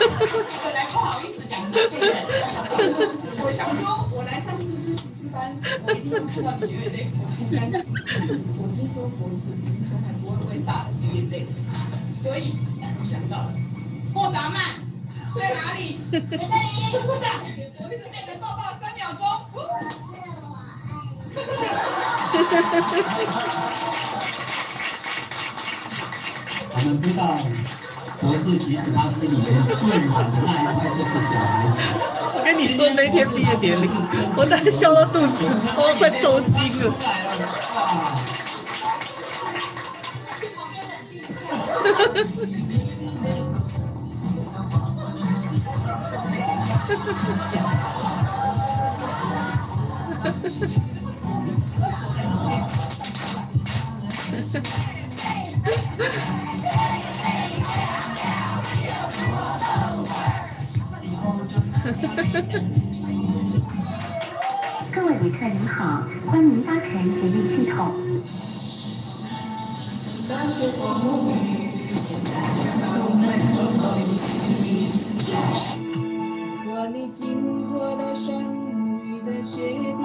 我本来不好意思讲这个我想说我来上次是十四班。我一定会看到你有点累我听说博士已经从来不会被打流眼泪所以但是我想到了莫达曼在哪里在那里在那里我们知道，博士其实他心里面最软的那一块就是小孩子。我跟你说，那天毕业典礼，我当时笑到肚子都快抽筋了。哈哈哈哈哈 各位旅客您好，欢迎搭乘捷运系统。若你经过了双母语的雪地，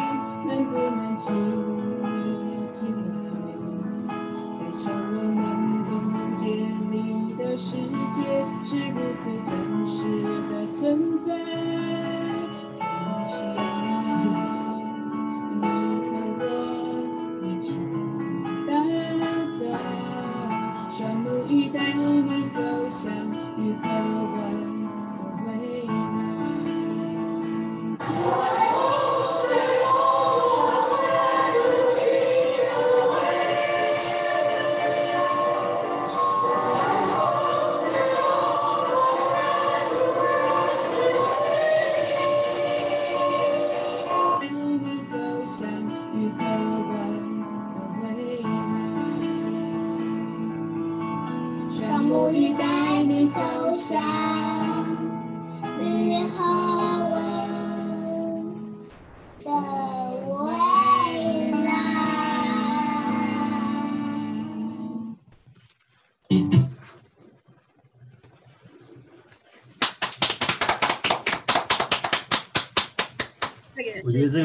能不能请你进来，感受我们空间里的世界是如此真实的存在。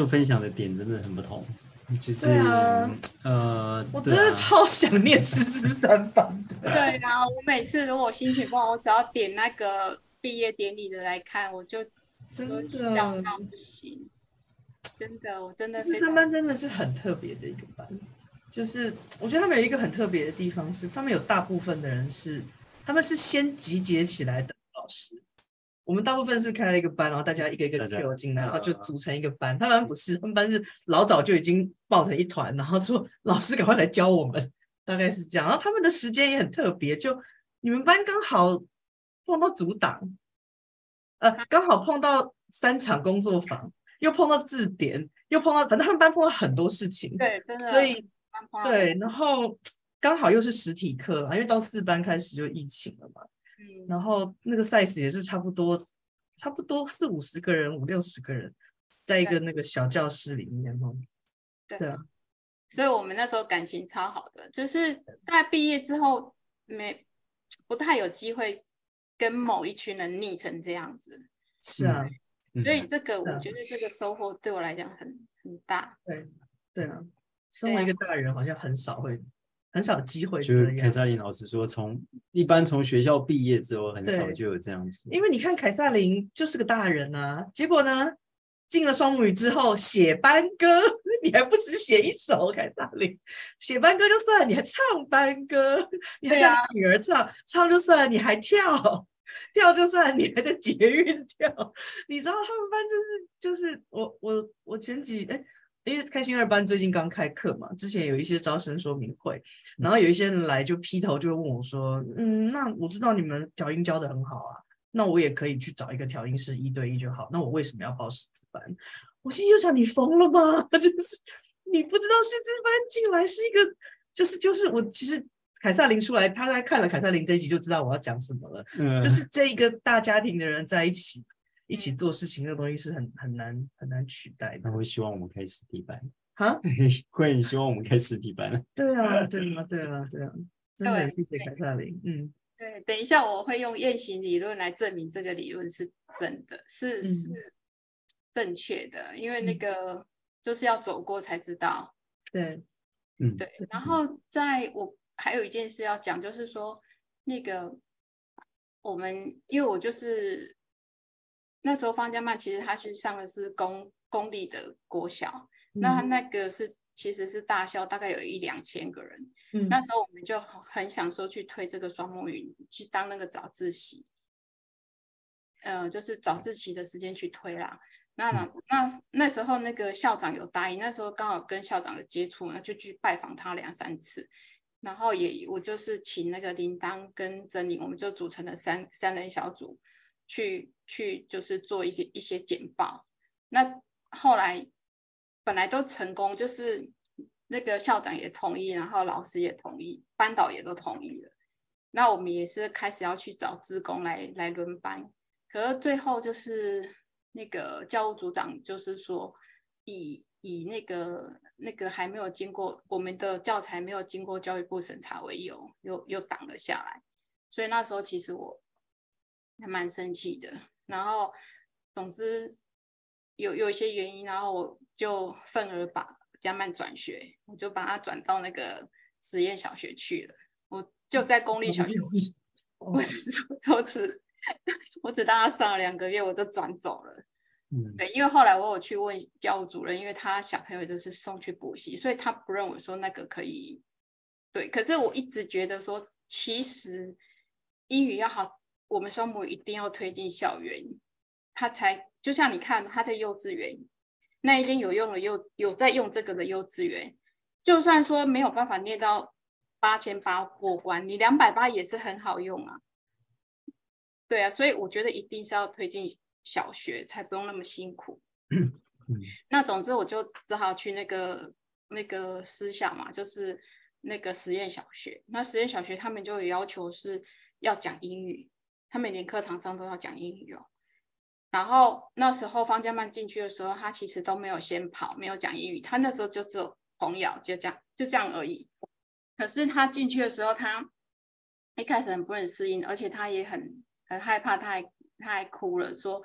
分享的点真的很不同，就是、啊呃，我真的超想念师资三班的。对啊，我每次如果心情不好，我只要点那个毕业典礼的来看，我就真的笑到不行。真的，我真的师非常三班真的是很特别的一个班，就是我觉得他们有一个很特别的地方是，他们有大部分的人是他们是先集结起来的。我们大部分是开了一个班，然后大家一个一个 Q 进来，嗯然后就组成一个班。他们不是，他们班是老早就已经抱成一团，然后说老师赶快来教我们，大概是这样。然后他们的时间也很特别，就你们班刚好碰到组党，呃，刚好碰到三场工作坊，又碰到字典，又碰到，反正他们班碰到很多事情。对，真的。所以对，然后刚好又是实体课啊，因为到四班开始就疫情了嘛。嗯，然后那个 size 也是差不多，差不多四五十个人，五六十个人，在一个那个小教室里面哦。对对啊，所以我们那时候感情超好的，就是大概毕业之后没不太有机会跟某一群人腻成这样子，是啊，嗯。所以这个啊我觉得这个收获对我来讲很很大。对对啊，身为一个大人，好像很少会，很少机会这就是凯样。撒琳老师说，从一般从学校毕业之后，很少就有这样子。因为你看凯撒琳就是个大人啊，结果呢，进了双母语之后写班歌，你还不止写一首凯撒琳，写班歌就算了，你还唱班歌，你还叫你女儿唱，唱就算了，你还跳，跳就算了，你还在捷运跳，你知道他们班就是就是我我我前几哎。因为开心二班最近刚开课嘛，之前有一些招生说明会，然后有一些人来就劈头就问我说：“嗯，那我知道你们调音教的很好啊，那我也可以去找一个调音师一对一就好，那我为什么要报师资班？”我心里就想：你疯了吗？就是你不知道师资班进来是一个，就是就是我其实凯撒琳出来，他在看了凯撒琳这一集就知道我要讲什么了，嗯，就是这一个大家庭的人在一起。一起做事情的东西是很很难很难取代的。那会希望我们开实体班哈？会很希望我们开实体班。对啊，对啊，对啊，对啊，真的谢谢凯撒琳。嗯，对，等一下我会用雁行理论来证明这个理论是真的，是、嗯、是正确的，因为那个就是要走过才知道。对，嗯，对。然后在我还有一件事要讲，就是说那个我们因为我就是。那时候方家曼其实他是上的是公公立的国小，嗯、那他那个是其实是大校，大概有一两千个人。嗯、那时候我们就很想说去推这个双母语，去当那个早自习，呃，就是早自习的时间去推啦。那那那那时候那个校长有答应，那时候刚好跟校长有接触，那就去拜访他两三次，然后也我就是请那个铃铛跟珍妮，我们就组成了三三人小组。去去就是做一些一些简报，那后来本来都成功，就是那个校长也同意，然后老师也同意，班导也都同意了。那我们也是开始要去找职工来来轮班，可是最后就是那个教务组长就是说以以那个那个还没有经过我们的教材没有经过教育部审查为由，又又挡了下来。所以那时候其实我。还蛮生气的，然后总之有有一些原因，然后我就愤而把加曼转学，我就把他转到那个实验小学去了。我就在公立小学，我只我只我只当他上了两个月，我就转走了。嗯，对，因为后来我有去问教务主任，因为他小朋友就是送去补习，所以他不认为说那个可以。对，可是我一直觉得说，其实英语要好。我们双母语一定要推进校园，他才就像你看他在幼稚园那一间有用的幼有在用这个的幼稚园，就算说没有办法念到八千八过关，你两百八也是很好用啊。对啊，所以我觉得一定是要推进小学，才不用那么辛苦。那总之我就只好去那个那个私校嘛，就是那个实验小学。那实验小学他们就有要求是要讲英语，他们连课堂上都要讲英语哦。然后那时候方家曼进去的时候，他其实都没有先跑，没有讲英语，他那时候就只有童谣，就这样就这样而已。可是他进去的时候，他一开始很不能适应，而且他也很。很害怕，他还他还哭了，说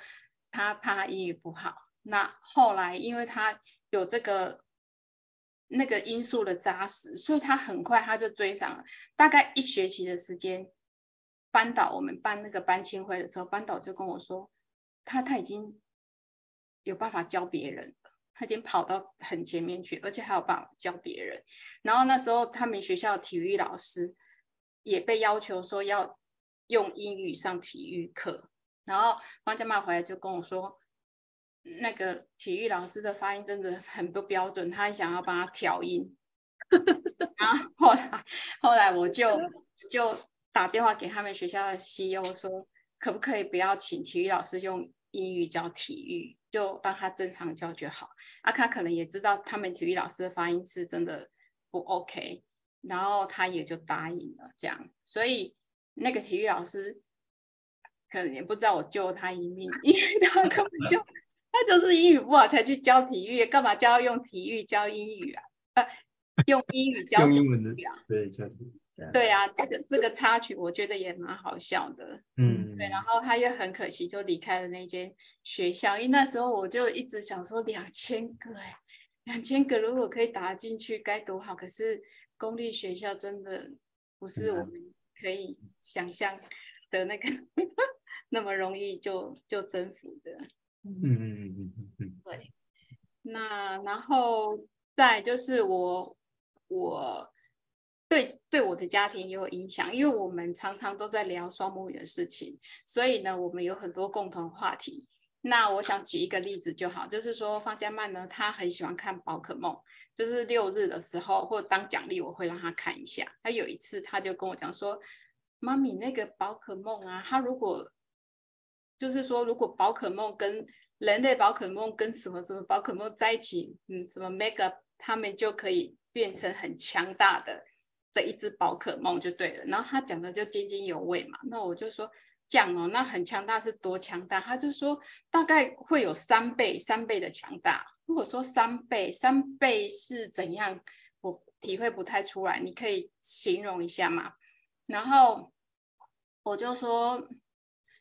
他怕他英语不好。那后来，因为他有这个那个因素的扎实，所以他很快他就追上了。大概一学期的时间，班导我们办那个班青会的时候，班导就跟我说，他他已经有办法教别人，他已经跑到很前面去，而且还有办法教别人。然后那时候他们学校体育老师也被要求说要。用英语上体育课，然后方家曼回来就跟我说，那个体育老师的发音真的很不标准，他想要帮他调音。然后后来后来我就就打电话给他们学校的 CEO 说，可不可以不要请体育老师用英语教体育，就让他正常教就好。啊，他可能也知道他们体育老师的发音是真的不 OK，然后他也就答应了这样，所以。那个体育老师可能也不知道我救了他一命，因为他根本就 他就是英语不好才去教体育，干嘛教用体育教英语啊？呃，用英语教体育啊？对，教体育。对啊，这个这个插曲我觉得也蛮好笑的。嗯，对，然后他又很可惜就离开了那间学校，因为那时候我就一直想说两千个哎，两千个如果可以打进去该多好，可是公立学校真的不是我们。可以想象的那个 那么容易就就征服的，嗯嗯嗯嗯嗯，对。那然后再就是我我对对我的家庭也有影响，因为我们常常都在聊双母语的事情，所以呢，我们有很多共同话题。那我想举一个例子就好，就是说方家曼呢，他很喜欢看宝可梦。就是六日的时候，或当奖励，我会让他看一下。他有一次，他就跟我讲说：“妈咪，那个宝可梦啊，他如果就是说，如果宝可梦跟人类宝可梦跟什么什么宝可梦在一起，嗯，什么 Mega，他们就可以变成很强大的的一只宝可梦就对了。”然后他讲的就津津有味嘛。那我就说：“这样哦，那很强大是多强大？”他就说：“大概会有三倍，三倍的强大。”如果说三倍，三倍是怎样？我体会不太出来，你可以形容一下吗？然后我就说，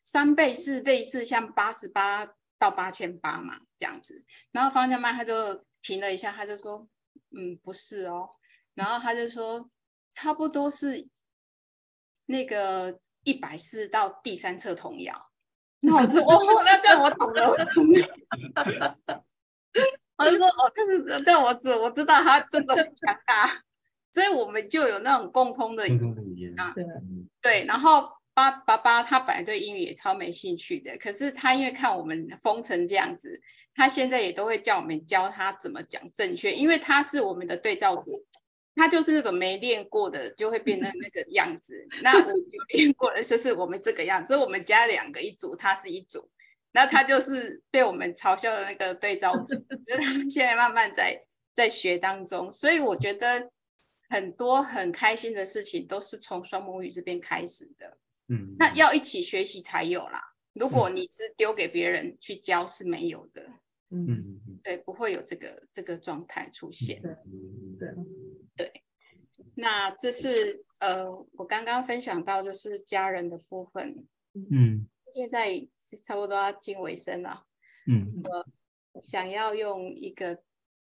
三倍是类似像八十八到八千八嘛，这样子。然后方家曼他就停了一下，他就说，嗯，不是哦。然后他就说，差不多是那个一百四到第三册童谣。那我就，哦，那这样我懂了，我懂了。我就说哦，就是这样，我知我知道他真的很强大，所以我们就有那种共通的语言啊。对对，然后爸爸爸他本来对英语也超没兴趣的，可是他因为看我们疯成这样子，他现在也都会叫我们教他怎么讲正确，因为他是我们的对照组，他就是那种没练过的就会变成那个样子，那我有练过的就是我们这个样子，所以我们家两个一组，他是一组。那他就是被我们嘲笑的那个对照组，就是他现在慢慢在在学当中，所以我觉得很多很开心的事情都是从双母语这边开始的。嗯，那要一起学习才有啦。如果你只丢给别人去教是没有的。嗯，对，不会有这个这个状态出现。对。那这是呃，我刚刚分享到就是家人的部分。嗯，现在。差不多要进尾声了，嗯，我想要用一个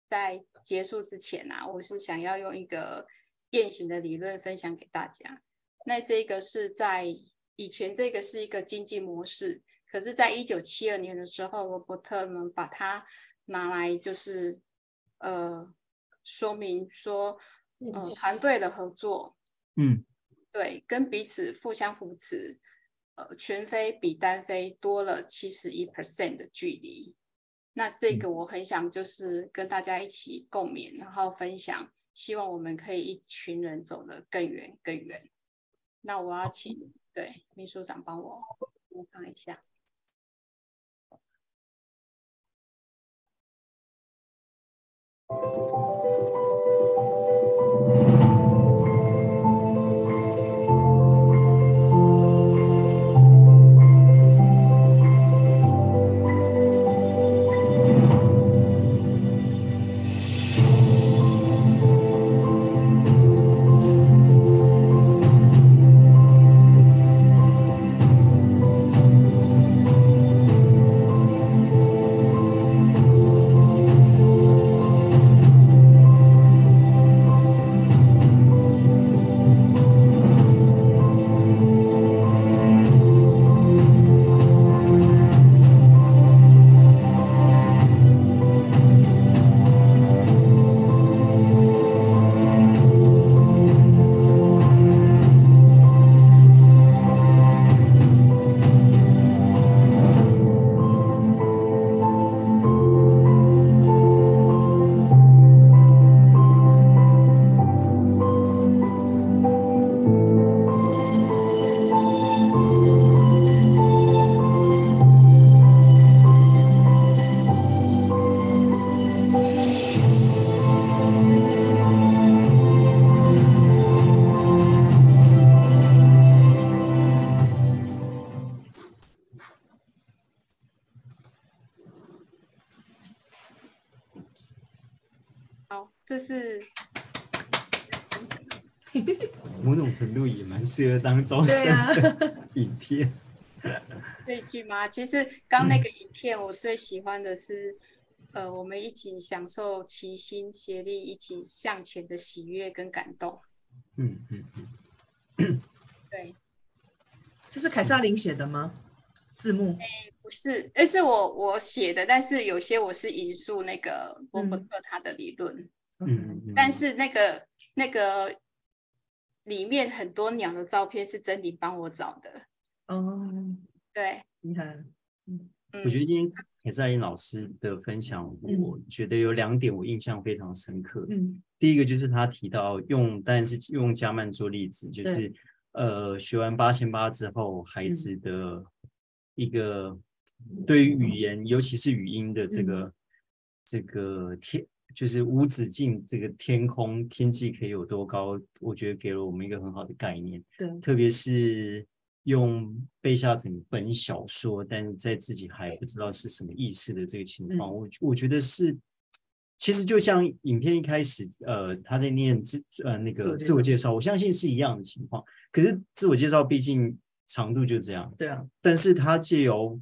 在结束之前啊，我是想要用一个雁行的理论分享给大家。那这个是在以前，这个是一个经济模式，可是，在一九七二年的时候，罗伯特们把它拿来就是呃说明说，呃团队的合作，嗯，对，跟彼此互相扶持。呃全飞比单飞多了七十一 percent 的距离。那这个我很想就是跟大家一起共勉，然后分享，希望我们可以一群人走得更远更远。那我要请对秘书长帮我播放一下。这度也蛮适合当招生的影片。这一句吗？其实刚那个影片，我最喜欢的是，嗯、呃，我们一起享受齐心协力、一起向前的喜悦跟感动。嗯嗯嗯。对，这是凯撒琳写的吗？字幕？哎，不是，哎，是我我写的，但是有些我是引述那个伯伯特他的理论。嗯嗯，但是那个那个里面很多鸟的照片是珍妮帮我找的。哦，对，你看，嗯，我觉得今天凯萨琳老师的分享，我觉得有两点我印象非常深刻。嗯，第一个就是他提到用，但是用加曼做例子，就是呃，学完八千八之后，孩子的一个对于语言，尤其是语音的这个这个天。就是无止境，这个天空天际可以有多高？我觉得给了我们一个很好的概念。对，特别是用背下整本小说，但是在自己还不知道是什么意思的这个情况，我、嗯、我觉得是，其实就像影片一开始，呃，他在念自呃那个自我介绍，我相信是一样的情况。可是自我介绍毕竟长度就这样，对啊，但是他借由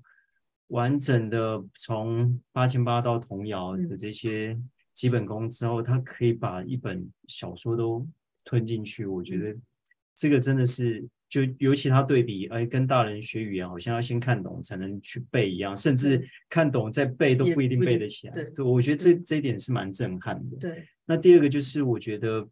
完整的从八千八到童谣的这些。嗯基本功之后，他可以把一本小说都吞进去。我觉得这个真的是，就尤其他对比，哎，跟大人学语言好像要先看懂才能去背一样，甚至看懂再背都不一定背得起来。对，对，我觉得这这一点是蛮震撼的。对。那第二个就是，我觉得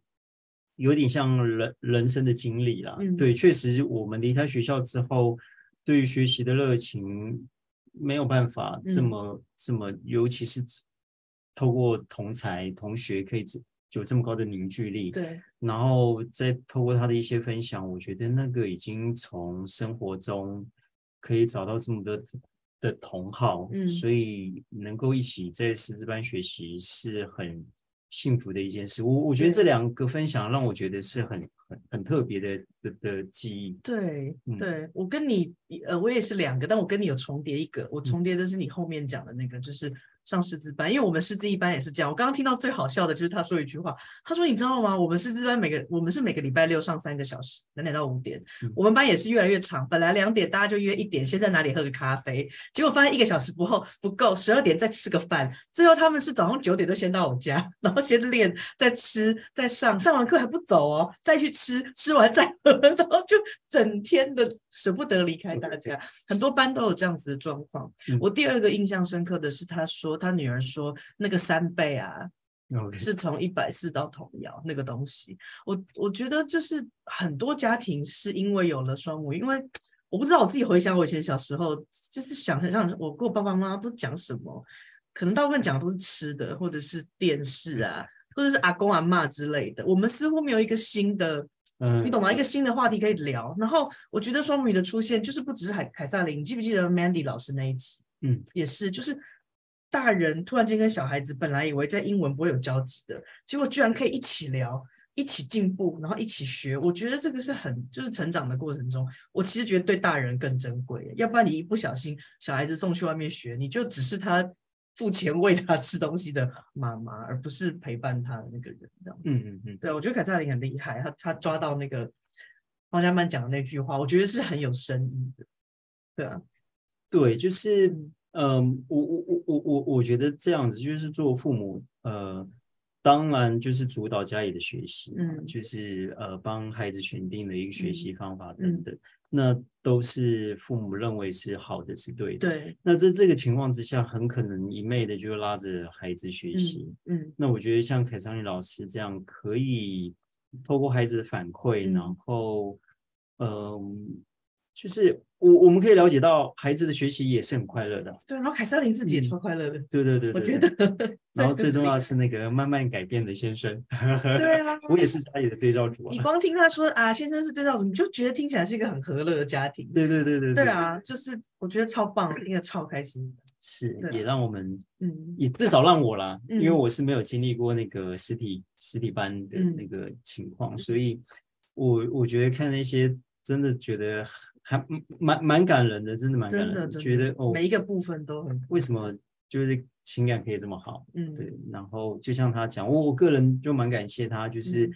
有点像人人生的经历啦。嗯。对，确实，我们离开学校之后，对于学习的热情没有办法这么、嗯、这么，尤其是。透过同才同学可以有这么高的凝聚力，对，然后再透过他的一些分享，我觉得那个已经从生活中可以找到这么多的同好，嗯，所以能够一起在师资班学习是很幸福的一件事。我我觉得这两个分享让我觉得是很很很特别的的的记忆。对，对我跟你呃，我也是两个，但我跟你有重叠一个，我重叠的是你后面讲的那个，就是。上师资班，因为我们师资一班也是这样。我刚刚听到最好笑的就是他说一句话，他说：“你知道吗？我们师资班每个我们是每个礼拜六上三个小时，两点到五点。我们班也是越来越长，本来两点大家就约一点，先在哪里喝个咖啡，结果发现一个小时不后不够，十二点再吃个饭。最后他们是早上九点就先到我家，然后先练，再吃，再上，上完课还不走哦，再去吃，吃完再喝，然后就整天的舍不得离开大家。很多班都有这样子的状况。我第二个印象深刻的是他说。他女儿说：“那个三倍啊.是从一百四到童谣那个东西。我我觉得就是很多家庭是因为有了双母，因为我不知道我自己回想我以前小时候，就是想很像我跟我爸爸妈妈都讲什么，可能大部分讲的都是吃的，或者是电视啊，或者是阿公阿嬷之类的。我们似乎没有一个新的，嗯，你懂吗？一个新的话题可以聊。然后我觉得双母语的出现，就是不只是凯凯撒琳，你记不记得 Mandy 老师那一集？嗯，也是，就是大人突然间跟小孩子本来以为在英文不会有交集的，结果居然可以一起聊。一起进步，然后一起学，我觉得这个是很就是成长的过程中，我其实觉得对大人更珍贵。要不然你一不小心，小孩子送去外面学，你就只是他付钱喂他吃东西的妈妈，而不是陪伴他的那个人这样子。嗯嗯嗯，对，我觉得凯撒琳很厉害，他他抓到那个方家曼讲的那句话，我觉得是很有深意的。对啊，对，就是嗯，我我我我我我觉得这样子，就是做父母，呃。当然，就是主导家里的学习，嗯，就是呃，帮孩子选定的一个学习方法等等，嗯嗯、那都是父母认为是好的，是对的。对。那在这个情况之下，很可能一昧的就拉着孩子学习。嗯。嗯，那我觉得像凯萨琳老师这样，可以透过孩子的反馈，嗯、然后，嗯、呃。就是我我们可以了解到孩子的学习也是很快乐的，对。然后凯瑟琳自己也超快乐的，对对对，我觉得。然后最重要的是那个慢慢改变的先生，对啊，我也是家里的对照组。啊你光听他说啊，先生是对照组，你就觉得听起来是一个很和乐的家庭。对对对对对啊，就是我觉得超棒，听得超开心。是，也让我们，嗯，也至少让我啦，因为我是没有经历过那个实体实体班的那个情况，所以我我觉得看那些真的觉得。还蛮蛮感人的，真的蛮感人的。的觉得哦，每一个部分都很为什么就是情感可以这么好？嗯，对。然后就像他讲，我我个人就蛮感谢他，就是、嗯、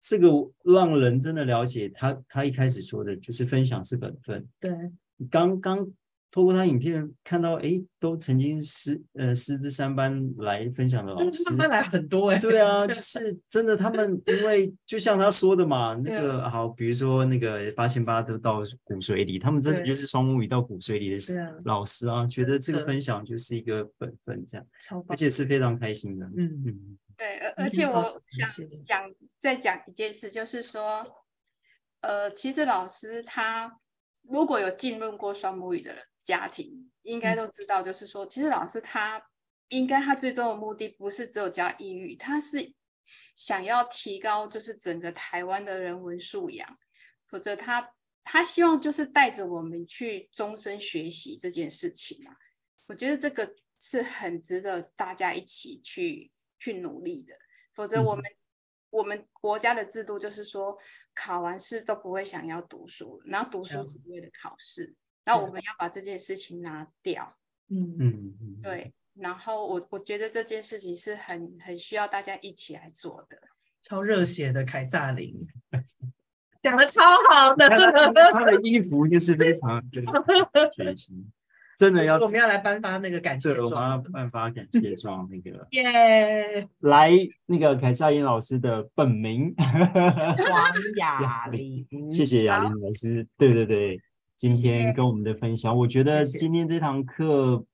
这个让人真的了解他。他一开始说的就是分享是本分。对，刚刚。透过他影片看到，哎，都曾经师呃师资三班来分享的老师，三班来很多哎、欸。对啊，就是真的，他们因为就像他说的嘛，那个好，比如说那个八千八都到骨髓里，他们真的就是双母语到骨髓里的老师啊，觉得这个分享就是一个本分这样，而且是非常开心的。嗯。嗯，对，而而且我想讲再讲一件事，就是说，呃，其实老师他如果有浸润过双母语的人。家庭应该都知道，就是说，其实老师他应该他最终的目的不是只有教英语，他是想要提高就是整个台湾的人文素养，否则他他希望就是带着我们去终身学习这件事情啊，我觉得这个是很值得大家一起去去努力的，否则我们、嗯、我们国家的制度就是说，考完试都不会想要读书，然后读书只为了考试。那我们要把这件事情拿掉，嗯嗯嗯对。然后我我觉得这件事情是很很需要大家一起来做的。超热血的凯撒琳，讲的超好的。他的衣服就是非常全新，真的要我们要来颁发那个感谢状，我们要颁发感谢状那个 耶，yeah 来那个凯撒琳老师的本名 王雅琳，谢谢雅琳老师，对对对。今天跟我们的分享，我觉得今天这堂课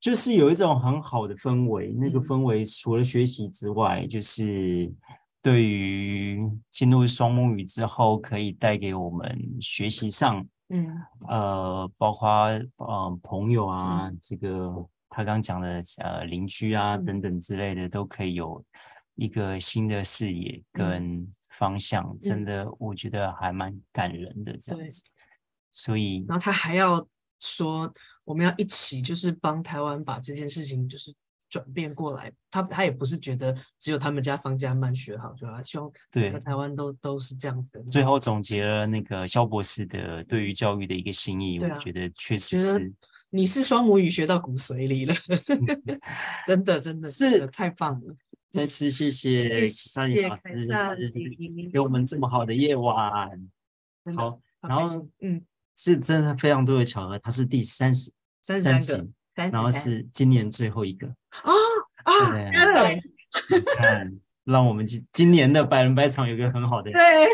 就是有一种很好的氛围。那个氛围除了学习之外，就是对于进入双母语之后，可以带给我们学习上，嗯，呃，包括呃朋友啊，这个他刚讲的呃邻居啊等等之类的，都可以有一个新的视野跟方向。真的，我觉得还蛮感人的这样子。所以，然后他还要说，我们要一起，就是帮台湾把这件事情就是转变过来。他他也不是觉得只有他们家方家曼学好，就他希望整个台湾都都是这样子的。最后总结了那个肖博士的对于教育的一个心意，啊、我觉得确实是。你是双母语学到骨髓里了，真的真的是太棒了。再次谢谢三师给我们这么好的夜晚。好，然后嗯。是真的非常多的巧合，他是第三十三十三个，然后是今年最后一个啊啊！对，你看，让我们今今年的百人百场有个很好的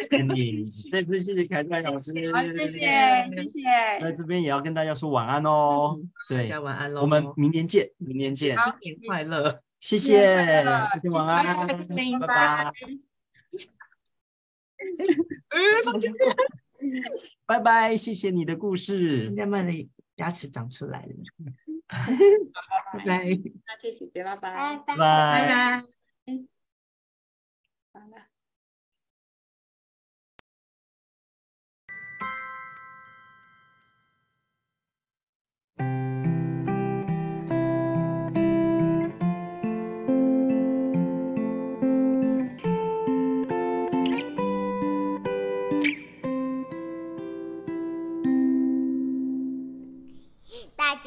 经历。再次谢谢凯萨老师，好，谢谢谢谢。在这边也要跟大家说晚安哦，对，大家晚安喽，我们明年见，明年见，新 年快乐，谢谢，谢谢晚安，拜拜。拜拜，谢谢你的故事。人家们的牙齿长出来了。拜拜，那谢姐姐，拜拜，拜拜。拜拜拜。好了。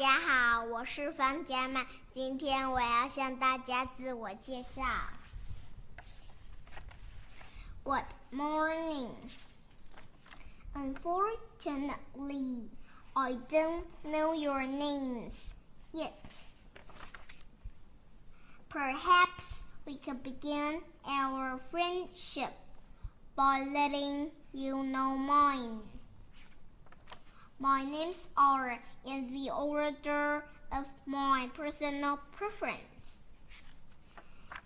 家好，我是方佳曼，今天我要向大家自我介绍。Good morning. Unfortunately, I don't know your names yet. Perhaps we could begin our friendship by letting you know mine. My names are in the order of my personal preference.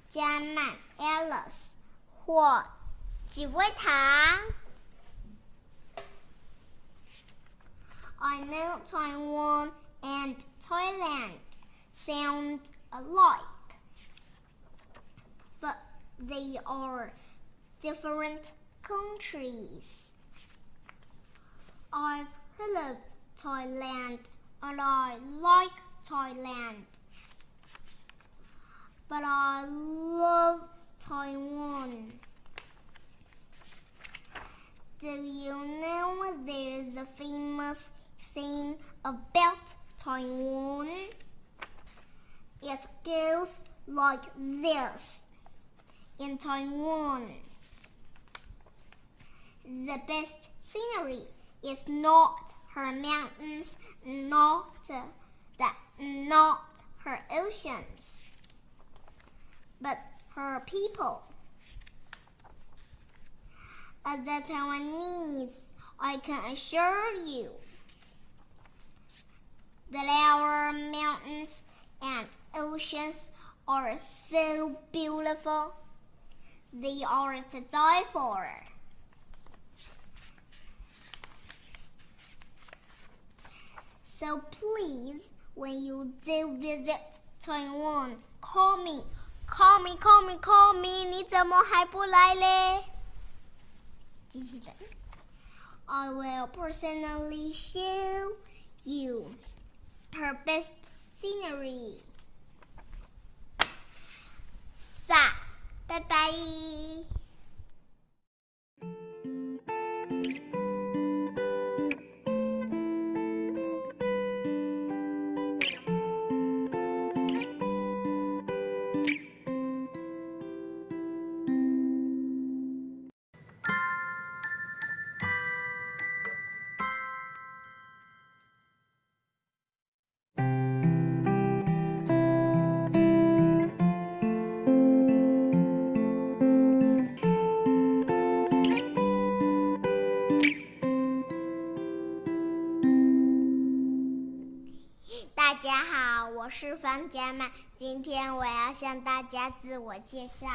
加曼 Alice 或几位堂。I know Taiwan and Thailand sound alike, but they are different countries. I've heard love Thailand and I like Thailand. But I love Taiwan. Do you know there's a famous saying about Taiwan? It goes like this. In Taiwan, the best scenery is not her mountains, not that, not her oceans, but her people. As a Taiwanese, I can assure you that our mountains and oceans are so beautiful. They are to die for. So please, when you do visit Taiwan, call me, call me, call me, call me. 你怎么还不来嘞？机器人。I will personally show you her best scenery. 撒，拜拜。 向大家自我介绍。